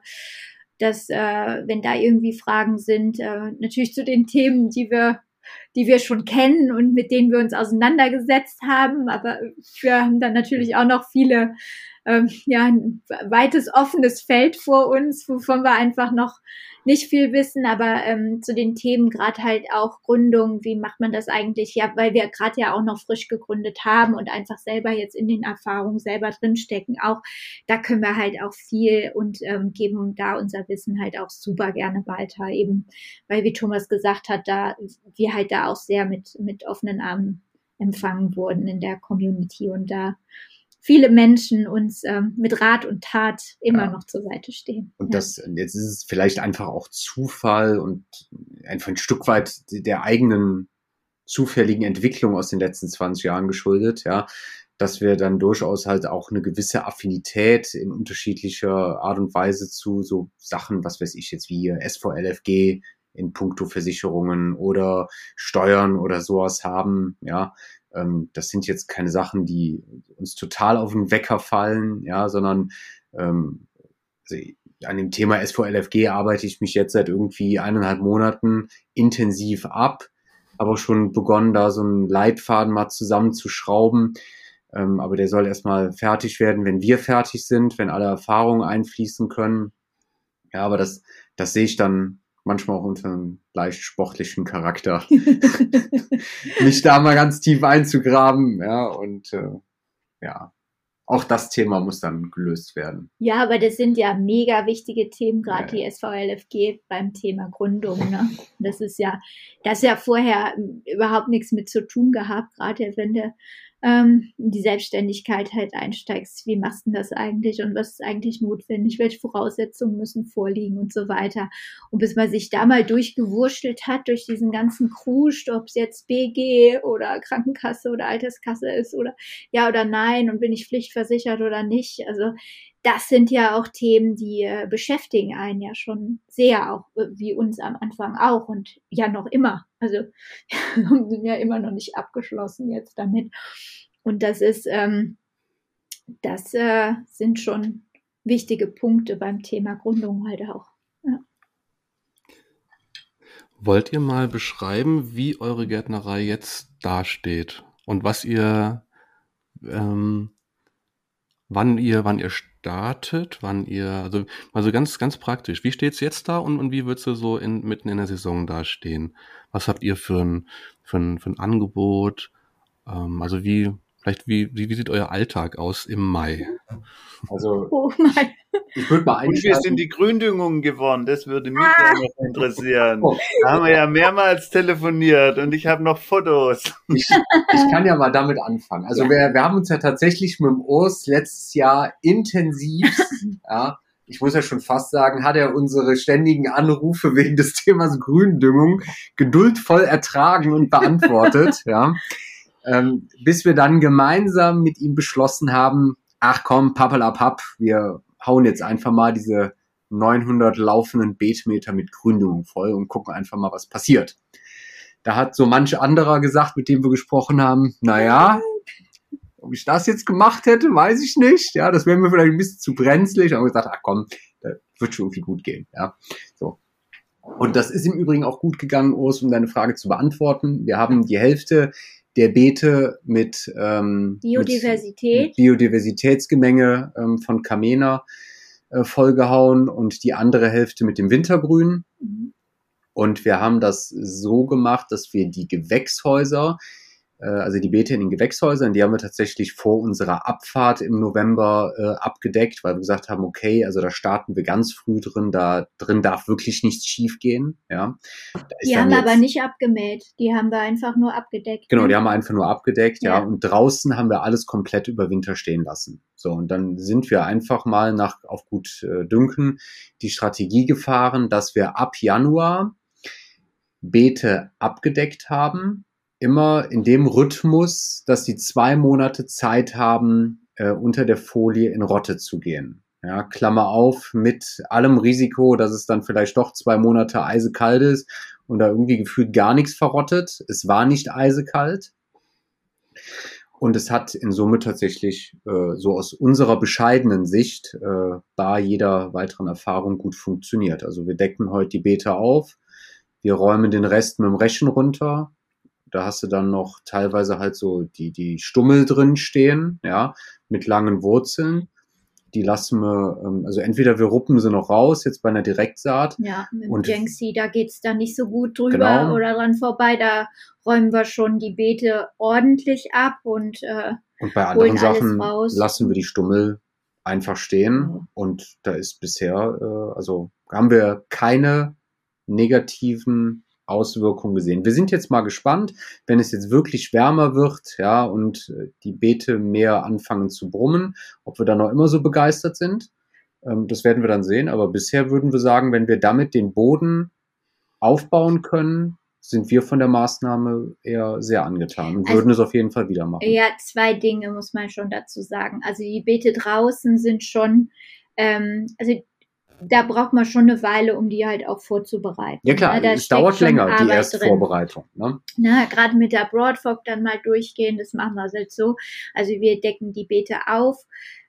dass, äh, wenn da irgendwie Fragen sind, äh, natürlich zu den Themen, die wir die wir schon kennen und mit denen wir uns auseinandergesetzt haben. Aber wir haben dann natürlich auch noch viele, ähm, ja, ein weites offenes Feld vor uns, wovon wir einfach noch nicht viel wissen, aber ähm, zu den Themen gerade halt auch Gründung, wie macht man das eigentlich? Ja, weil wir gerade ja auch noch frisch gegründet haben und einfach selber jetzt in den Erfahrungen selber drinstecken. Auch da können wir halt auch viel und ähm, geben da unser Wissen halt auch super gerne weiter, eben weil wie Thomas gesagt hat, da wir halt da auch sehr mit mit offenen Armen empfangen wurden in der Community und da viele Menschen uns ähm, mit Rat und Tat immer ja. noch zur Seite stehen. Und ja. das, jetzt ist es vielleicht einfach auch Zufall und einfach ein Stück weit der eigenen zufälligen Entwicklung aus den letzten 20 Jahren geschuldet, ja, dass wir dann durchaus halt auch eine gewisse Affinität in unterschiedlicher Art und Weise zu so Sachen, was weiß ich jetzt wie SVLFG in puncto Versicherungen oder Steuern oder sowas haben, ja, ähm, das sind jetzt keine Sachen, die uns total auf den Wecker fallen, ja, sondern ähm, also an dem Thema SVLFG arbeite ich mich jetzt seit irgendwie eineinhalb Monaten intensiv ab. auch schon begonnen, da so einen Leitfaden mal zusammenzuschrauben. Ähm, aber der soll erstmal fertig werden, wenn wir fertig sind, wenn alle Erfahrungen einfließen können. Ja, aber das, das sehe ich dann manchmal auch unter einem leicht sportlichen Charakter. (laughs) (laughs) Mich da mal ganz tief einzugraben, ja, und äh, ja, auch das Thema muss dann gelöst werden. Ja, aber das sind ja mega wichtige Themen, gerade ja. die SVLFG beim Thema Gründung. Ne? Das ist ja, das ja vorher überhaupt nichts mit zu tun gehabt, gerade wenn du ähm, in die Selbstständigkeit halt einsteigst. Wie machst du das eigentlich und was ist eigentlich notwendig? Welche Voraussetzungen müssen vorliegen und so weiter? Und bis man sich da mal durchgewurschtelt hat durch diesen ganzen Kruscht, ob es jetzt BG oder Krankenkasse oder Alterskasse ist oder ja oder nein und bin ich pflichtversichert oder nicht. Also das sind ja auch Themen, die äh, beschäftigen einen ja schon sehr, auch äh, wie uns am Anfang auch und ja noch immer. Also (laughs) sind ja immer noch nicht abgeschlossen jetzt damit. Und das ist, ähm, das äh, sind schon wichtige Punkte beim Thema Gründung halt auch. Ja. Wollt ihr mal beschreiben, wie eure Gärtnerei jetzt dasteht und was ihr, ähm, wann ihr, wann ihr startet, wann ihr, also, also ganz, ganz praktisch. Wie steht's jetzt da und, und wie wird's so in, mitten in der Saison dastehen? Was habt ihr für ein, für ein, für ein Angebot? Ähm, also wie, vielleicht wie, wie, wie sieht euer Alltag aus im Mai? Also, (laughs) oh mein. ich würde mal Und wie sind die Gründüngungen geworden? Das würde mich ah. ja noch interessieren. Oh. Da haben wir ja mehrmals telefoniert und ich habe noch Fotos. Ich, ich, kann ja mal damit anfangen. Also ja. wir, wir haben uns ja tatsächlich mit dem Urs letztes Jahr intensiv, (laughs) ja, ich muss ja schon fast sagen, hat er unsere ständigen Anrufe wegen des Themas Gründüngung geduldvoll ertragen und beantwortet, ja. Ähm, bis wir dann gemeinsam mit ihm beschlossen haben, ach komm, pappelapapp, wir hauen jetzt einfach mal diese 900 laufenden Beetmeter mit Gründung voll und gucken einfach mal, was passiert. Da hat so manch anderer gesagt, mit dem wir gesprochen haben, naja, ob ich das jetzt gemacht hätte, weiß ich nicht. Ja, das wäre mir vielleicht ein bisschen zu brenzlig. Aber gesagt, ach komm, wird schon irgendwie gut gehen. Ja, so. Und das ist im Übrigen auch gut gegangen, Urs, um deine Frage zu beantworten. Wir haben die Hälfte der Beete mit, ähm, Biodiversität. Mit Biodiversitätsgemenge ähm, von Kamena äh, vollgehauen und die andere Hälfte mit dem Wintergrün. Mhm. Und wir haben das so gemacht, dass wir die Gewächshäuser, also die Beete in den Gewächshäusern, die haben wir tatsächlich vor unserer Abfahrt im November äh, abgedeckt, weil wir gesagt haben, okay, also da starten wir ganz früh drin, da drin darf wirklich nichts schiefgehen. Ja. Die haben wir aber nicht abgemäht, die haben wir einfach nur abgedeckt. Genau, ne? die haben wir einfach nur abgedeckt, ja. ja. Und draußen haben wir alles komplett über Winter stehen lassen. So, und dann sind wir einfach mal nach auf gut äh, Dünken die Strategie gefahren, dass wir ab Januar Beete abgedeckt haben, immer in dem Rhythmus, dass sie zwei Monate Zeit haben, äh, unter der Folie in Rotte zu gehen. Ja, Klammer auf, mit allem Risiko, dass es dann vielleicht doch zwei Monate eisekalt ist und da irgendwie gefühlt gar nichts verrottet. Es war nicht eisekalt. Und es hat in Summe tatsächlich äh, so aus unserer bescheidenen Sicht äh, bei jeder weiteren Erfahrung gut funktioniert. Also wir decken heute die Beete auf, wir räumen den Rest mit dem Rechen runter, da hast du dann noch teilweise halt so die, die Stummel drin stehen, ja, mit langen Wurzeln. Die lassen wir, ähm, also entweder wir ruppen sie noch raus, jetzt bei einer Direktsaat. Ja, mit und Jenksi, da geht's dann nicht so gut drüber genau. oder dran vorbei. Da räumen wir schon die Beete ordentlich ab und, äh, und bei anderen Sachen lassen wir die Stummel einfach stehen. Und da ist bisher, äh, also haben wir keine negativen Auswirkungen gesehen. Wir sind jetzt mal gespannt, wenn es jetzt wirklich wärmer wird, ja, und äh, die Beete mehr anfangen zu brummen, ob wir dann noch immer so begeistert sind. Ähm, das werden wir dann sehen. Aber bisher würden wir sagen, wenn wir damit den Boden aufbauen können, sind wir von der Maßnahme eher sehr angetan und also, würden es auf jeden Fall wieder machen. Ja, zwei Dinge muss man schon dazu sagen. Also die Beete draußen sind schon, ähm, also da braucht man schon eine Weile, um die halt auch vorzubereiten. Ja klar, ne? es dauert länger, Arbeit die erste drin. Vorbereitung. Ne? Na, gerade mit der Broadfog dann mal durchgehen, das machen wir halt so. Also wir decken die Beete auf,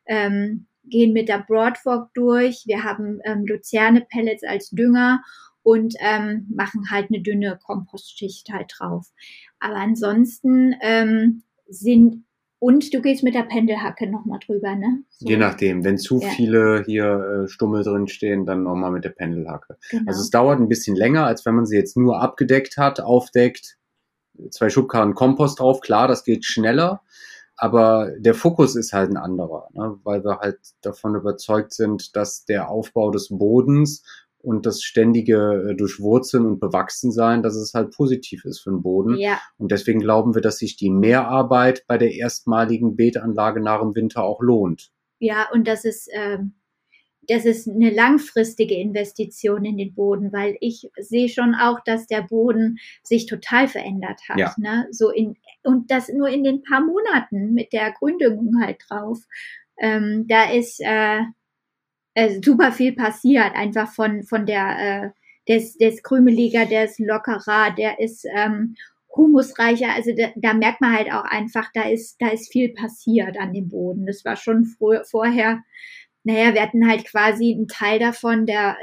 ähm, gehen mit der Broadfog durch, wir haben ähm, Luzerne-Pellets als Dünger und ähm, machen halt eine dünne Kompostschicht halt drauf. Aber ansonsten ähm, sind und du gehst mit der Pendelhacke nochmal drüber, ne? So. Je nachdem, wenn zu Ja. viele hier äh, Stummel drin stehen, dann nochmal mit der Pendelhacke. Genau. Also es dauert ein bisschen länger, als wenn man sie jetzt nur abgedeckt hat, aufdeckt, zwei Schubkarren Kompost drauf, klar, das geht schneller, aber der Fokus ist halt ein anderer, ne? weil wir halt davon überzeugt sind, dass der Aufbau des Bodens und das ständige äh, Durchwurzeln und Bewachsensein, dass es halt positiv ist für den Boden. ja, Und deswegen glauben wir, dass sich die Mehrarbeit bei der erstmaligen Beetanlage nach dem Winter auch lohnt. ja, und das ist, ähm, das ist eine langfristige Investition in den Boden, weil ich sehe schon auch, dass der Boden sich total verändert hat. Ja. Ne? So in, und das nur in den paar Monaten mit der Gründüngung halt drauf. Ähm, da ist äh, äh, super viel passiert, einfach von, von der, äh, der ist krümeliger, der ist lockerer, der ist ähm, humusreicher. Also da, da merkt man halt auch einfach, da ist, da ist viel passiert an dem Boden. Das war schon früher, vorher, naja, wir hatten halt quasi einen Teil davon, der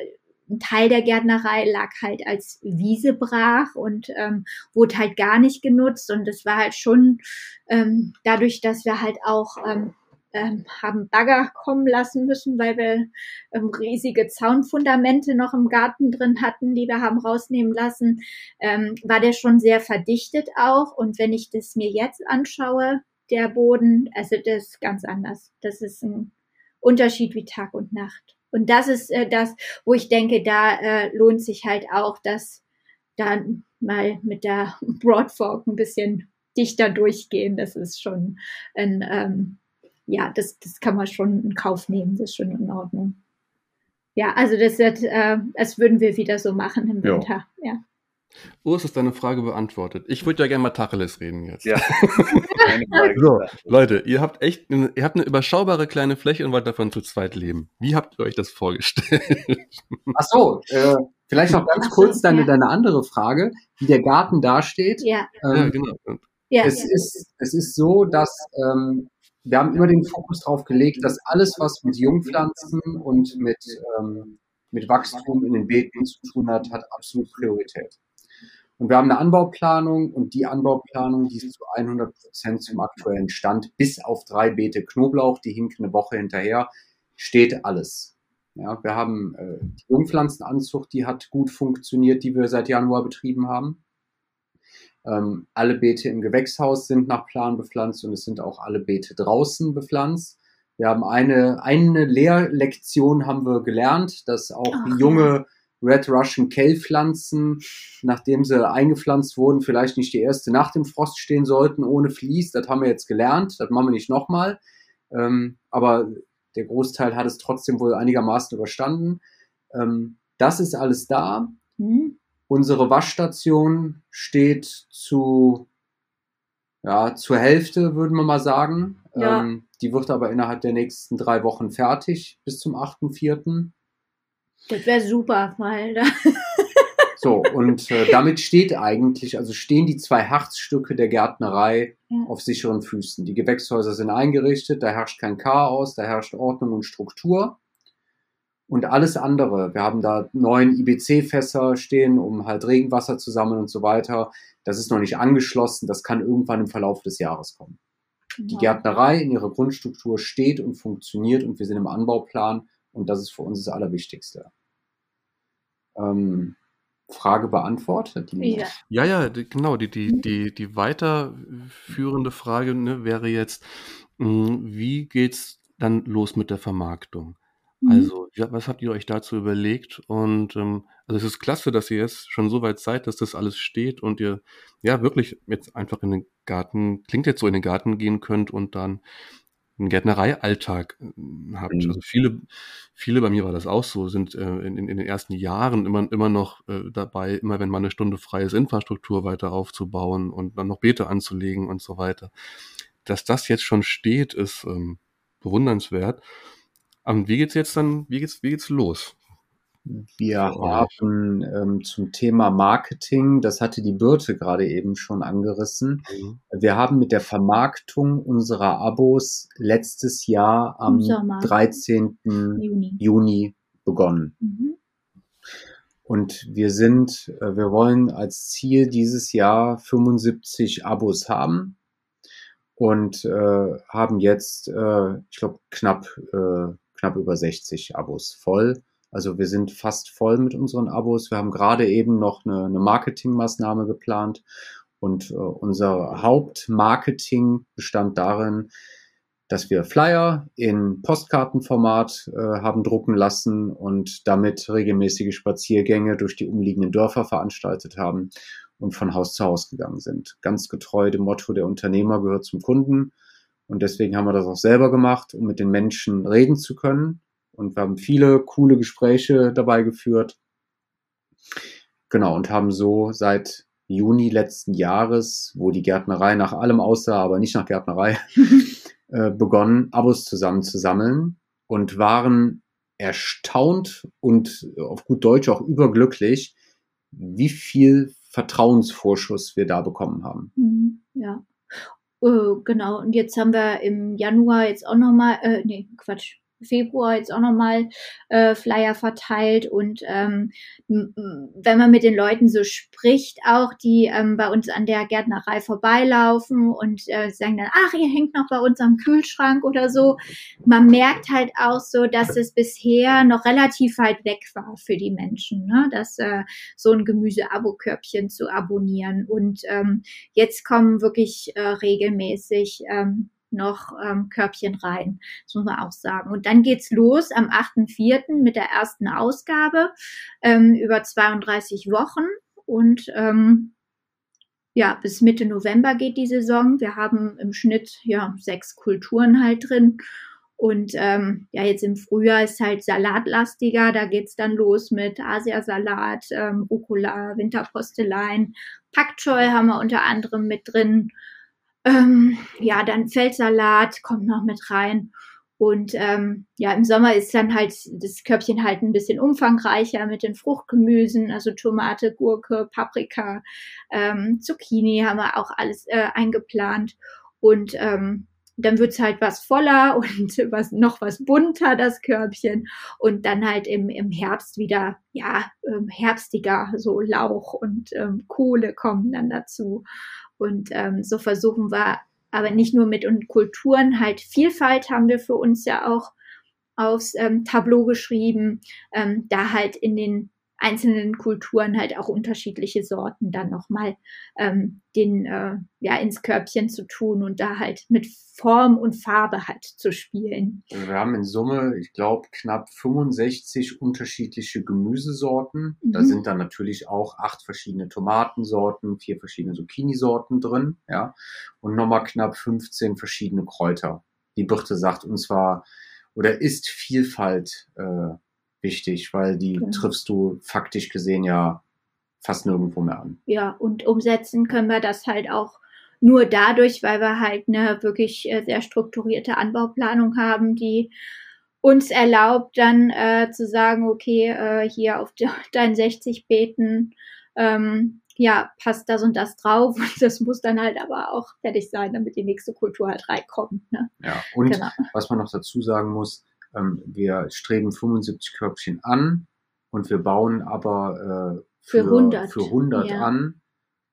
ein Teil der Gärtnerei lag halt als Wiese brach und ähm, wurde halt gar nicht genutzt. Und das war halt schon ähm, dadurch, dass wir halt auch ähm, ähm, haben Bagger kommen lassen müssen, weil wir ähm, riesige Zaunfundamente noch im Garten drin hatten, die wir haben rausnehmen lassen, ähm, war der schon sehr verdichtet auch. Und wenn ich das mir jetzt anschaue, der Boden, also das ist ganz anders. Das ist ein Unterschied wie Tag und Nacht. Und das ist äh, das, wo ich denke, da äh, lohnt sich halt auch, dass da mal mit der (laughs) Broadfork ein bisschen dichter durchgehen. Das ist schon ein, ähm, ja, das, das kann man schon in Kauf nehmen. Das ist schon in Ordnung. Ja, also das, wird, äh, das würden wir wieder so machen im Ja. Winter. Ja. Urs, ist deine Frage beantwortet. Ich würde ja gerne mal Tacheles reden jetzt. Ja. (laughs) So, Leute, ihr habt echt, eine, ihr habt eine überschaubare kleine Fläche und wollt davon zu zweit leben. Wie habt ihr euch das vorgestellt? Ach so, äh, vielleicht noch ganz so, kurz deine, ja. deine andere Frage, wie der Garten dasteht. Ja, ja, Ähm, genau. ja, es, ist, es ist so, dass ähm, wir haben immer den Fokus darauf gelegt, dass alles, was mit Jungpflanzen und mit, ähm, mit Wachstum in den Beeten zu tun hat, hat absolut Priorität. Und wir haben eine Anbauplanung und die Anbauplanung, die ist zu 100 Prozent zum aktuellen Stand, bis auf drei Beete Knoblauch, die hinken eine Woche hinterher, steht alles. Ja, wir haben äh, die Jungpflanzenanzucht, die hat gut funktioniert, die wir seit Januar betrieben haben. Ähm, alle Beete im Gewächshaus sind nach Plan bepflanzt und es sind auch alle Beete draußen bepflanzt. Wir haben eine, eine Lehrlektion haben wir gelernt, dass auch Ach, junge Red Russian Kell-Pflanzen, nachdem sie eingepflanzt wurden, vielleicht nicht die erste Nacht im Frost stehen sollten ohne Vlies. Das haben wir jetzt gelernt, das machen wir nicht nochmal. Ähm, aber der Großteil hat es trotzdem wohl einigermaßen überstanden. Ähm, das ist alles da. hm? Unsere Waschstation steht zu, ja, zur Hälfte, würden wir mal sagen. Ja. Ähm, die wird aber innerhalb der nächsten drei Wochen fertig, bis zum 8.4. das wäre super, weil da, (laughs) So, und äh, damit steht eigentlich, also stehen die zwei Herzstücke der Gärtnerei Ja. auf sicheren Füßen. Die Gewächshäuser sind eingerichtet, da herrscht kein Chaos, da herrscht Ordnung und Struktur. Und alles andere, wir haben da neun IBC-Fässer stehen, um halt Regenwasser zu sammeln und so weiter. Das ist noch nicht angeschlossen, das kann irgendwann im Verlauf des Jahres kommen. Die Gärtnerei in ihrer Grundstruktur steht und funktioniert und wir sind im Anbauplan und das ist für uns das Allerwichtigste. Ähm, Frage beantwortet? Ja. Ja, ja, die, genau. Die, die, die, die weiterführende Frage ne, wäre jetzt, mh, wie geht's dann los mit der Vermarktung? Mhm. Also, ja, was habt ihr euch dazu überlegt? Und ähm, also es ist klasse, dass ihr jetzt schon so weit seid, dass das alles steht und ihr ja wirklich jetzt einfach in den Garten, klingt jetzt so in den Garten gehen könnt und dann einen Gärtnereialltag äh, habt. Mhm. Also viele, viele bei mir war das auch so, sind äh, in, in in den ersten Jahren immer, immer noch äh, dabei, immer wenn mal eine Stunde frei ist, Infrastruktur weiter aufzubauen und dann noch Beete anzulegen und so weiter. Dass das jetzt schon steht, ist ähm, bewundernswert. Und wie geht's jetzt dann, wie geht's, wie geht's los? Wir haben ähm, zum Thema Marketing, das hatte die Birte gerade eben schon angerissen. Wir haben mit der Vermarktung unserer Abos letztes Jahr am Im Sommer. 13. Juni. Juni begonnen. Mhm. Und wir sind, äh, wir wollen als Ziel dieses Jahr 75 Abos haben und äh, haben jetzt, äh, ich glaube, knapp, äh, knapp über 60 Abos voll. Also wir sind fast voll mit unseren Abos. Wir haben gerade eben noch eine, eine Marketingmaßnahme geplant und äh, unser Hauptmarketing bestand darin, dass wir Flyer in Postkartenformat äh, haben drucken lassen und damit regelmäßige Spaziergänge durch die umliegenden Dörfer veranstaltet haben und von Haus zu Haus gegangen sind. Ganz getreu dem Motto, der Unternehmer gehört zum Kunden. Und deswegen haben wir das auch selber gemacht, um mit den Menschen reden zu können. Und wir haben viele coole Gespräche dabei geführt. Genau, und haben so seit Juni letzten Jahres, wo die Gärtnerei nach allem aussah, aber nicht nach Gärtnerei, (laughs) äh, begonnen, Abos zusammenzusammeln und waren erstaunt und auf gut Deutsch auch überglücklich, wie viel Vertrauensvorschuss wir da bekommen haben. Mhm, ja. Uh, genau, und jetzt haben wir im Januar jetzt auch nochmal, äh, nee, Quatsch, Februar jetzt auch nochmal äh, Flyer verteilt und ähm, wenn man mit den Leuten so spricht, auch die ähm, bei uns an der Gärtnerei vorbeilaufen und äh, sagen dann, ach, ihr hängt noch bei uns am Kühlschrank oder so, man merkt halt auch so, dass es bisher noch relativ weit weg war für die Menschen, ne? dass äh, so ein Gemüse-Abo-Körbchen zu abonnieren und ähm, jetzt kommen wirklich äh, regelmäßig ähm, noch ähm, Körbchen rein. Das muss man auch sagen. Und dann geht's los am 8.4. mit der ersten Ausgabe ähm, über 32 Wochen. Und ähm, ja, bis Mitte November geht die Saison. Wir haben im Schnitt ja sechs Kulturen halt drin. Und ähm, ja, jetzt im Frühjahr ist halt salatlastiger. Da geht's dann los mit Asiasalat, ähm, Rucola, Winterpostelein. Pak Choi haben wir unter anderem mit drin. Ähm, ja, dann Feldsalat kommt noch mit rein. Und ähm, ja, im Sommer ist dann halt das Körbchen halt ein bisschen umfangreicher mit den Fruchtgemüsen, also Tomate, Gurke, Paprika, ähm, Zucchini haben wir auch alles äh, eingeplant. Und ähm, dann wird's halt was voller (laughs) und was noch was bunter, das Körbchen. Und dann halt im, im Herbst wieder, ja, ähm, herbstiger, so Lauch und ähm, Kohle kommen dann dazu. Und ähm, so versuchen wir aber nicht nur mit und Kulturen, halt Vielfalt haben wir für uns ja auch aufs ähm, Tableau geschrieben, ähm, da halt in den einzelnen Kulturen halt auch unterschiedliche Sorten dann nochmal ähm, den äh, ja ins Körbchen zu tun und da halt mit Form und Farbe halt zu spielen. Also wir haben in Summe, ich glaube, knapp 65 unterschiedliche Gemüsesorten. Mhm. Da sind dann natürlich auch acht verschiedene Tomatensorten, vier verschiedene Zucchini-Sorten drin, ja, und nochmal knapp 15 verschiedene Kräuter. Die Birte sagt uns war oder ist Vielfalt äh, wichtig, weil die genau. triffst du faktisch gesehen ja fast nirgendwo mehr an. Ja, und umsetzen können wir das halt auch nur dadurch, weil wir halt eine wirklich äh, sehr strukturierte Anbauplanung haben, die uns erlaubt, dann äh, zu sagen, okay, äh, hier auf de (laughs) deinen 60 Beeten, ähm, ja, passt das und das drauf. (laughs) Und das muss dann halt aber auch fertig sein, damit die nächste Kultur halt reinkommt. Ne? Ja, und genau. was man noch dazu sagen muss, ähm, wir streben 75 Körbchen an und wir bauen aber äh, für, für 100, für 100 ja. an,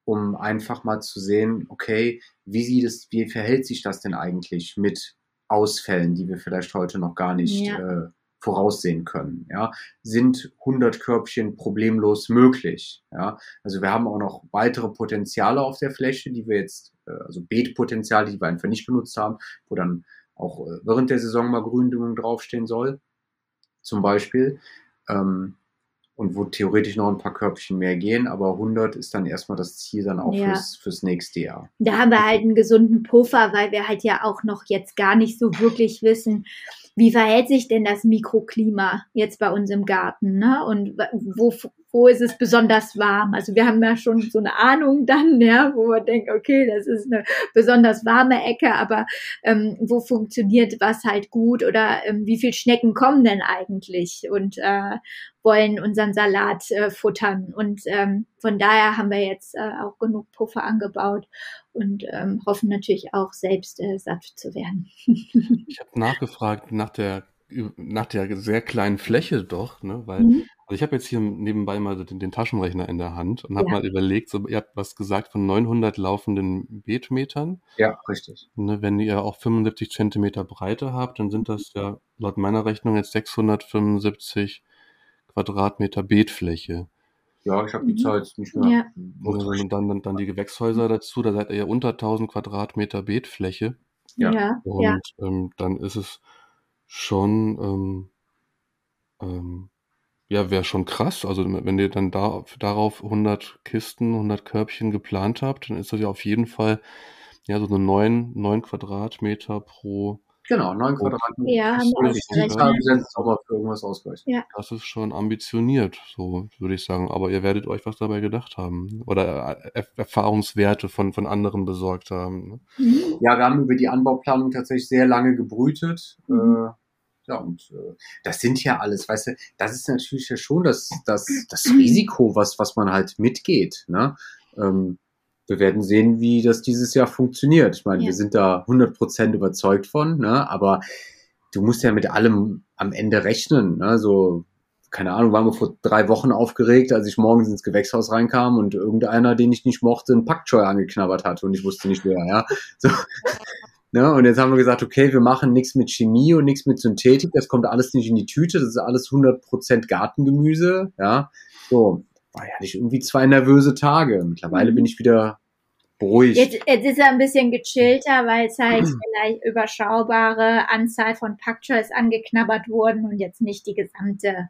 um einfach mal zu sehen, okay, wie sieht es, wie verhält sich das denn eigentlich mit Ausfällen, die wir vielleicht heute noch gar nicht ja. äh, voraussehen können. Ja, sind 100 Körbchen problemlos möglich. Ja, also wir haben auch noch weitere Potenziale auf der Fläche, die wir jetzt, äh, also Beetpotenziale, die wir einfach nicht benutzt haben, wo dann auch äh, während der Saison mal Gründüngung draufstehen soll, zum Beispiel. Ähm, und wo theoretisch noch ein paar Körbchen mehr gehen, aber 100 ist dann erstmal das Ziel dann auch ja. fürs, fürs nächste Jahr. Da haben wir halt einen gesunden Puffer, weil wir halt ja auch noch jetzt gar nicht so wirklich wissen, wie verhält sich denn das Mikroklima jetzt bei uns im Garten, ne? Und wo, wo ist es besonders warm? Also wir haben ja schon so eine Ahnung dann, ja, wo man denkt, okay, das ist eine besonders warme Ecke, aber ähm, wo funktioniert was halt gut oder ähm, wie viel Schnecken kommen denn eigentlich und äh, wollen unseren Salat äh, futtern? Und ähm, von daher haben wir jetzt äh, auch genug Puffer angebaut und ähm, hoffen natürlich auch selbst äh, satt zu werden. (laughs) ich habe nachgefragt nach der nach der sehr kleinen Fläche doch, ne? Weil, mhm. also ich habe jetzt hier nebenbei mal den, den Taschenrechner in der Hand und habe ja. mal überlegt, so, ihr habt was gesagt von 900 laufenden Beetmetern. Ja, richtig. Ne, wenn ihr auch 75 Zentimeter Breite habt, dann sind das ja laut meiner Rechnung jetzt 675 Quadratmeter Beetfläche. Ja, ich habe die mhm. Zahl jetzt nicht mehr. Ja. Und dann, dann, dann die Gewächshäuser dazu, da seid ihr ja unter 1000 Quadratmeter Beetfläche. Ja. ja. Und ja. Ähm, dann ist es schon, ähm, ähm, ja, wäre schon krass. Also wenn ihr dann da, darauf 100 Kisten, 100 Körbchen geplant habt, dann ist das ja auf jeden Fall ja so eine 9, 9 Quadratmeter pro Genau, 9 Quadratmeter. Ja, haben wir ausgerechnet. aber für irgendwas ausgleichen. Ja. Das ist schon ambitioniert, so würde ich sagen. Aber ihr werdet euch was dabei gedacht haben. Oder äh, Erfahrungswerte von, von anderen besorgt haben. Ne? Mhm. Ja, wir haben über die Anbauplanung tatsächlich sehr lange gebrütet. Mhm. Äh, ja, und äh, das sind ja alles, weißt du, das ist natürlich ja schon das, das, das (clears throat) Risiko, was, was man halt mitgeht. Ne? Ähm, wir werden sehen, wie das dieses Jahr funktioniert. Ich meine, ja. wir sind da 100% überzeugt von, ne? aber du musst ja mit allem am Ende rechnen. Ne? So, keine Ahnung, waren wir vor drei Wochen aufgeregt, als ich morgens ins Gewächshaus reinkam und irgendeiner, den ich nicht mochte, einen Packscheu angeknabbert hat und ich wusste nicht wer, ja. So. (laughs) Ne? Und jetzt haben wir gesagt, okay, wir machen nichts mit Chemie und nichts mit Synthetik, das kommt alles nicht in die Tüte, das ist alles 100% Gartengemüse, ja. So, war ja nicht irgendwie zwei nervöse Tage. Mittlerweile mhm. bin ich wieder beruhigt. Jetzt, jetzt ist er ein bisschen gechillter, weil es halt vielleicht überschaubare Anzahl von Pakchois angeknabbert wurden und jetzt nicht die gesamte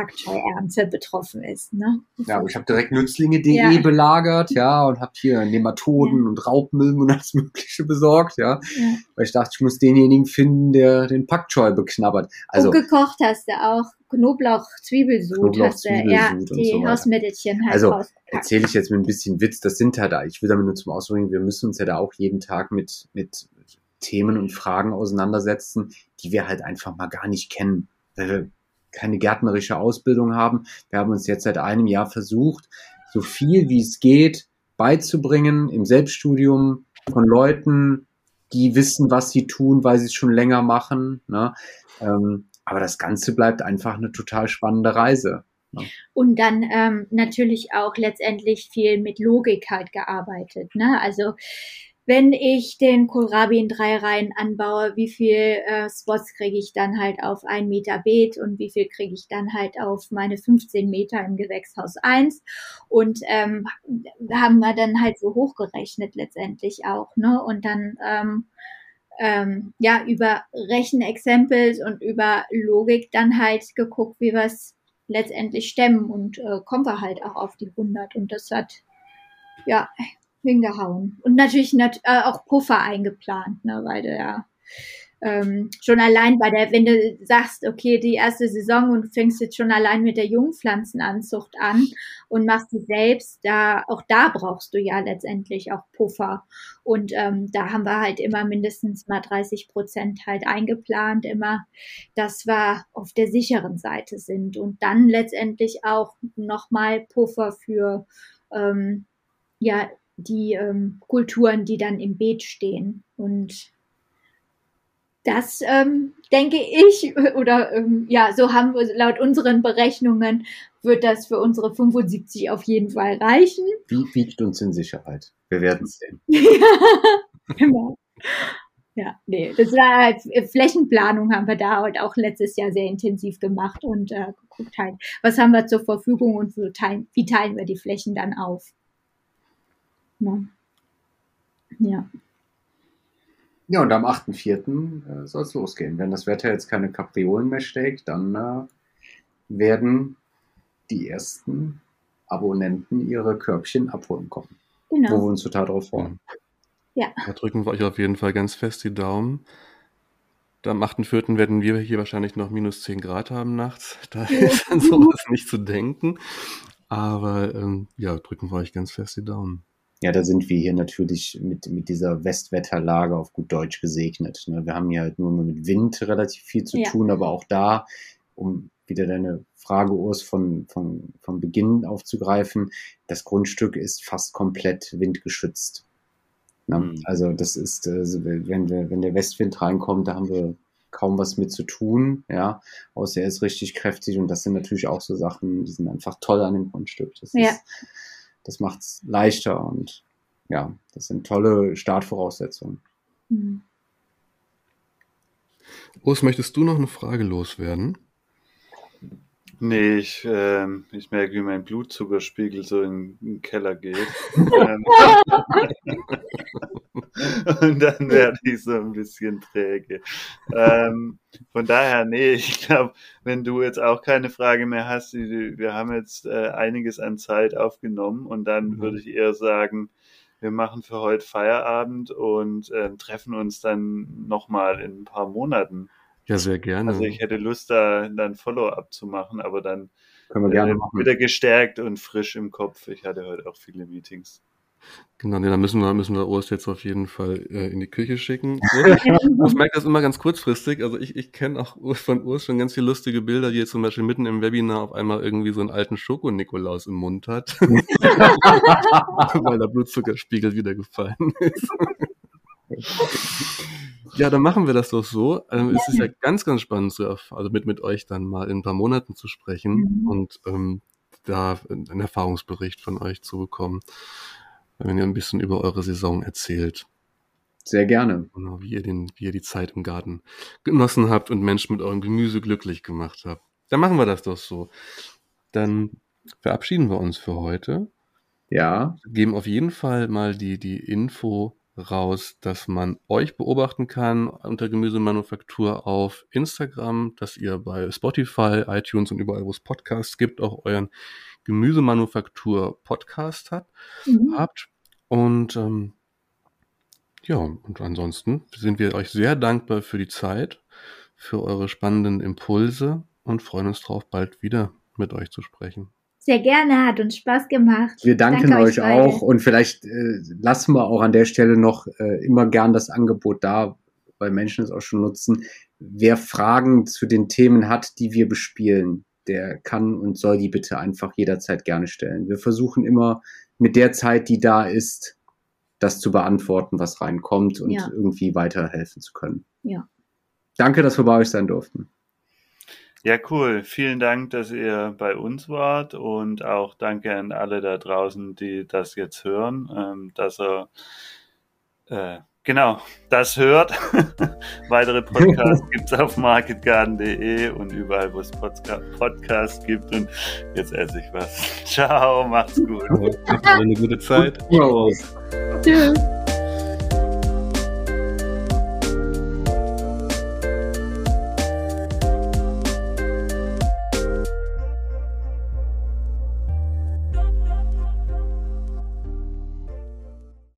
Pakchoi-Ernte betroffen ist. Ne? Ja, ich habe direkt Nützlinge.de ja. belagert, ja, und habe hier Nematoden ja. und Raubmilben und alles Mögliche besorgt, ja? ja. Weil ich dachte, ich muss denjenigen finden, der den Pakchoi beknabbert. Also, und gekocht hast du auch. Knoblauch, Zwiebelsud Knoblauch, hast du, ja, die so Hausmittelchen halt Also erzähle ich jetzt mit ein bisschen Witz, das sind halt, ich will damit nur zum Ausdruck, wir müssen uns ja da auch jeden Tag mit, mit Themen und Fragen auseinandersetzen, die wir halt einfach mal gar nicht kennen, weil wir keine gärtnerische Ausbildung haben. Wir haben uns jetzt seit einem Jahr versucht, so viel wie es geht beizubringen im Selbststudium von Leuten, die wissen, was sie tun, weil sie es schon länger machen. Ne? Ähm, aber das Ganze bleibt einfach eine total spannende Reise. Ne? Und dann ähm, natürlich auch letztendlich viel mit Logik halt gearbeitet. Ne? Also wenn ich den Kohlrabi in drei Reihen anbaue, wie viel äh, Spots kriege ich dann halt auf ein Meter Beet und wie viel kriege ich dann halt auf meine 15 Meter im Gewächshaus 1 und ähm, haben wir dann halt so hochgerechnet letztendlich auch, ne? Und dann ähm, ähm, ja über Rechenexempels und über Logik dann halt geguckt, wie wir es letztendlich stemmen. Und äh, kommen wir halt auch auf die 100 und das hat ja hingehauen und natürlich nat äh, auch Puffer eingeplant, ne, weil du ja ähm, schon allein bei der, wenn du sagst, okay, die erste Saison und fängst jetzt schon allein mit der Jungpflanzenanzucht an und machst sie selbst, da auch da brauchst du ja letztendlich auch Puffer. Und ähm, da haben wir halt immer mindestens mal 30 Prozent halt eingeplant, immer, dass wir auf der sicheren Seite sind und dann letztendlich auch nochmal Puffer für ähm, ja die ähm, Kulturen, die dann im Beet stehen und das ähm, denke ich, (laughs) oder ähm, ja, so haben wir laut unseren Berechnungen, wird das für unsere 75 auf jeden Fall reichen. Wie wiegt uns in Sicherheit? Wir werden es sehen. ja, (laughs) genau. Ja, nee, das war halt, äh, Flächenplanung haben wir da halt auch letztes Jahr sehr intensiv gemacht und äh, geguckt halt, was haben wir zur Verfügung und so teilen, wie teilen wir die Flächen dann auf. Ja. ja. Ja, und am 8.4. Äh, soll es losgehen. Wenn das Wetter jetzt keine Kapriolen mehr schlägt, dann äh, werden die ersten Abonnenten ihre Körbchen abholen kommen. Genau. Wo wir uns total drauf freuen. Ja. Da drücken wir euch auf jeden Fall ganz fest die Daumen. Am 8.4. werden wir hier wahrscheinlich noch minus 10 Grad haben nachts. Da ja. (laughs) ist an sowas nicht zu denken. Aber ähm, ja, drücken wir euch ganz fest die Daumen. Ja, da sind wir hier natürlich mit, mit dieser Westwetterlage auf gut Deutsch gesegnet. Ne? Wir haben hier halt nur mit Wind relativ viel zu ja. tun, aber auch da, um wieder deine Frage, Urs, von, von, von Beginn aufzugreifen, das Grundstück ist fast komplett windgeschützt. Ne? Mhm. Also das ist, also wenn, wir, wenn der Westwind reinkommt, da haben wir kaum was mit zu tun, ja, außer er ist richtig kräftig und das sind natürlich auch so Sachen, die sind einfach toll an dem Grundstück. Das, Ja. ist, das macht es leichter und ja, das sind tolle Startvoraussetzungen. Mhm. Urs, möchtest du noch eine Frage loswerden? Nee, ich, ähm, ich merke, wie mein Blutzuckerspiegel so in, in den Keller geht. (laughs) ähm, (laughs) und dann werde ich so ein bisschen träge. Ähm, von daher, nee, ich glaube, wenn du jetzt auch keine Frage mehr hast, wir haben jetzt äh, einiges an Zeit aufgenommen und dann Mhm. würde ich eher sagen, wir machen für heute Feierabend und ähm, treffen uns dann nochmal in ein paar Monaten. Ja, sehr gerne. Also ich hätte Lust, da dann Follow-up zu machen, aber dann Können wir gerne äh, machen. wieder gestärkt und frisch im Kopf. Ich hatte heute auch viele Meetings. Genau, nee, dann müssen wir, müssen wir Urs jetzt auf jeden Fall äh, in die Küche schicken. (laughs) Ich merke das immer ganz kurzfristig. Also ich, ich kenne auch von Urs schon ganz viele lustige Bilder, die jetzt zum Beispiel mitten im Webinar auf einmal irgendwie so einen alten Schoko-Nikolaus im Mund hat, (laughs) (laughs) weil der Blutzuckerspiegel wieder gefallen ist. (laughs) Ja, dann machen wir das doch so. Ähm, es ist ja ganz, ganz spannend, zu also mit, mit euch dann mal in ein paar Monaten zu sprechen Mhm. und ähm, da einen Erfahrungsbericht von euch zu bekommen, wenn ihr ein bisschen über eure Saison erzählt. Sehr gerne. Genau, wie ihr, den, wie ihr die Zeit im Garten genossen habt und Menschen mit eurem Gemüse glücklich gemacht habt. Dann machen wir das doch so. Dann verabschieden wir uns für heute. Ja, Geben auf jeden Fall mal die, die Info raus, dass man euch beobachten kann unter Gemüsemanufaktur auf Instagram, dass ihr bei Spotify, iTunes und überall, wo es Podcasts gibt, auch euren Gemüsemanufaktur Podcast habt Mhm. habt. Und ähm, ja, und ansonsten sind wir euch sehr dankbar für die Zeit, für eure spannenden Impulse und freuen uns darauf, bald wieder mit euch zu sprechen. Sehr gerne, hat uns Spaß gemacht. wir danken Danke euch beide. auch und vielleicht äh, lassen wir auch an der Stelle noch äh, immer gern das Angebot da, weil Menschen es auch schon nutzen. Wer Fragen zu den Themen hat, die wir bespielen, der kann und soll die bitte einfach jederzeit gerne stellen. Wir versuchen immer mit der Zeit, die da ist, das zu beantworten, was reinkommt und Ja. irgendwie weiterhelfen zu können. Ja. Danke, dass wir bei euch sein durften. Ja, cool. Vielen Dank, dass ihr bei uns wart und auch danke an alle da draußen, die das jetzt hören, ähm, dass er äh, genau das hört. (laughs) Weitere Podcasts (laughs) gibt's auf marketgarden.de und überall, wo es Podca Podcasts gibt. Und jetzt esse ich was. (laughs) Ciao, macht's gut. Habt eine gute Zeit. Tschüss.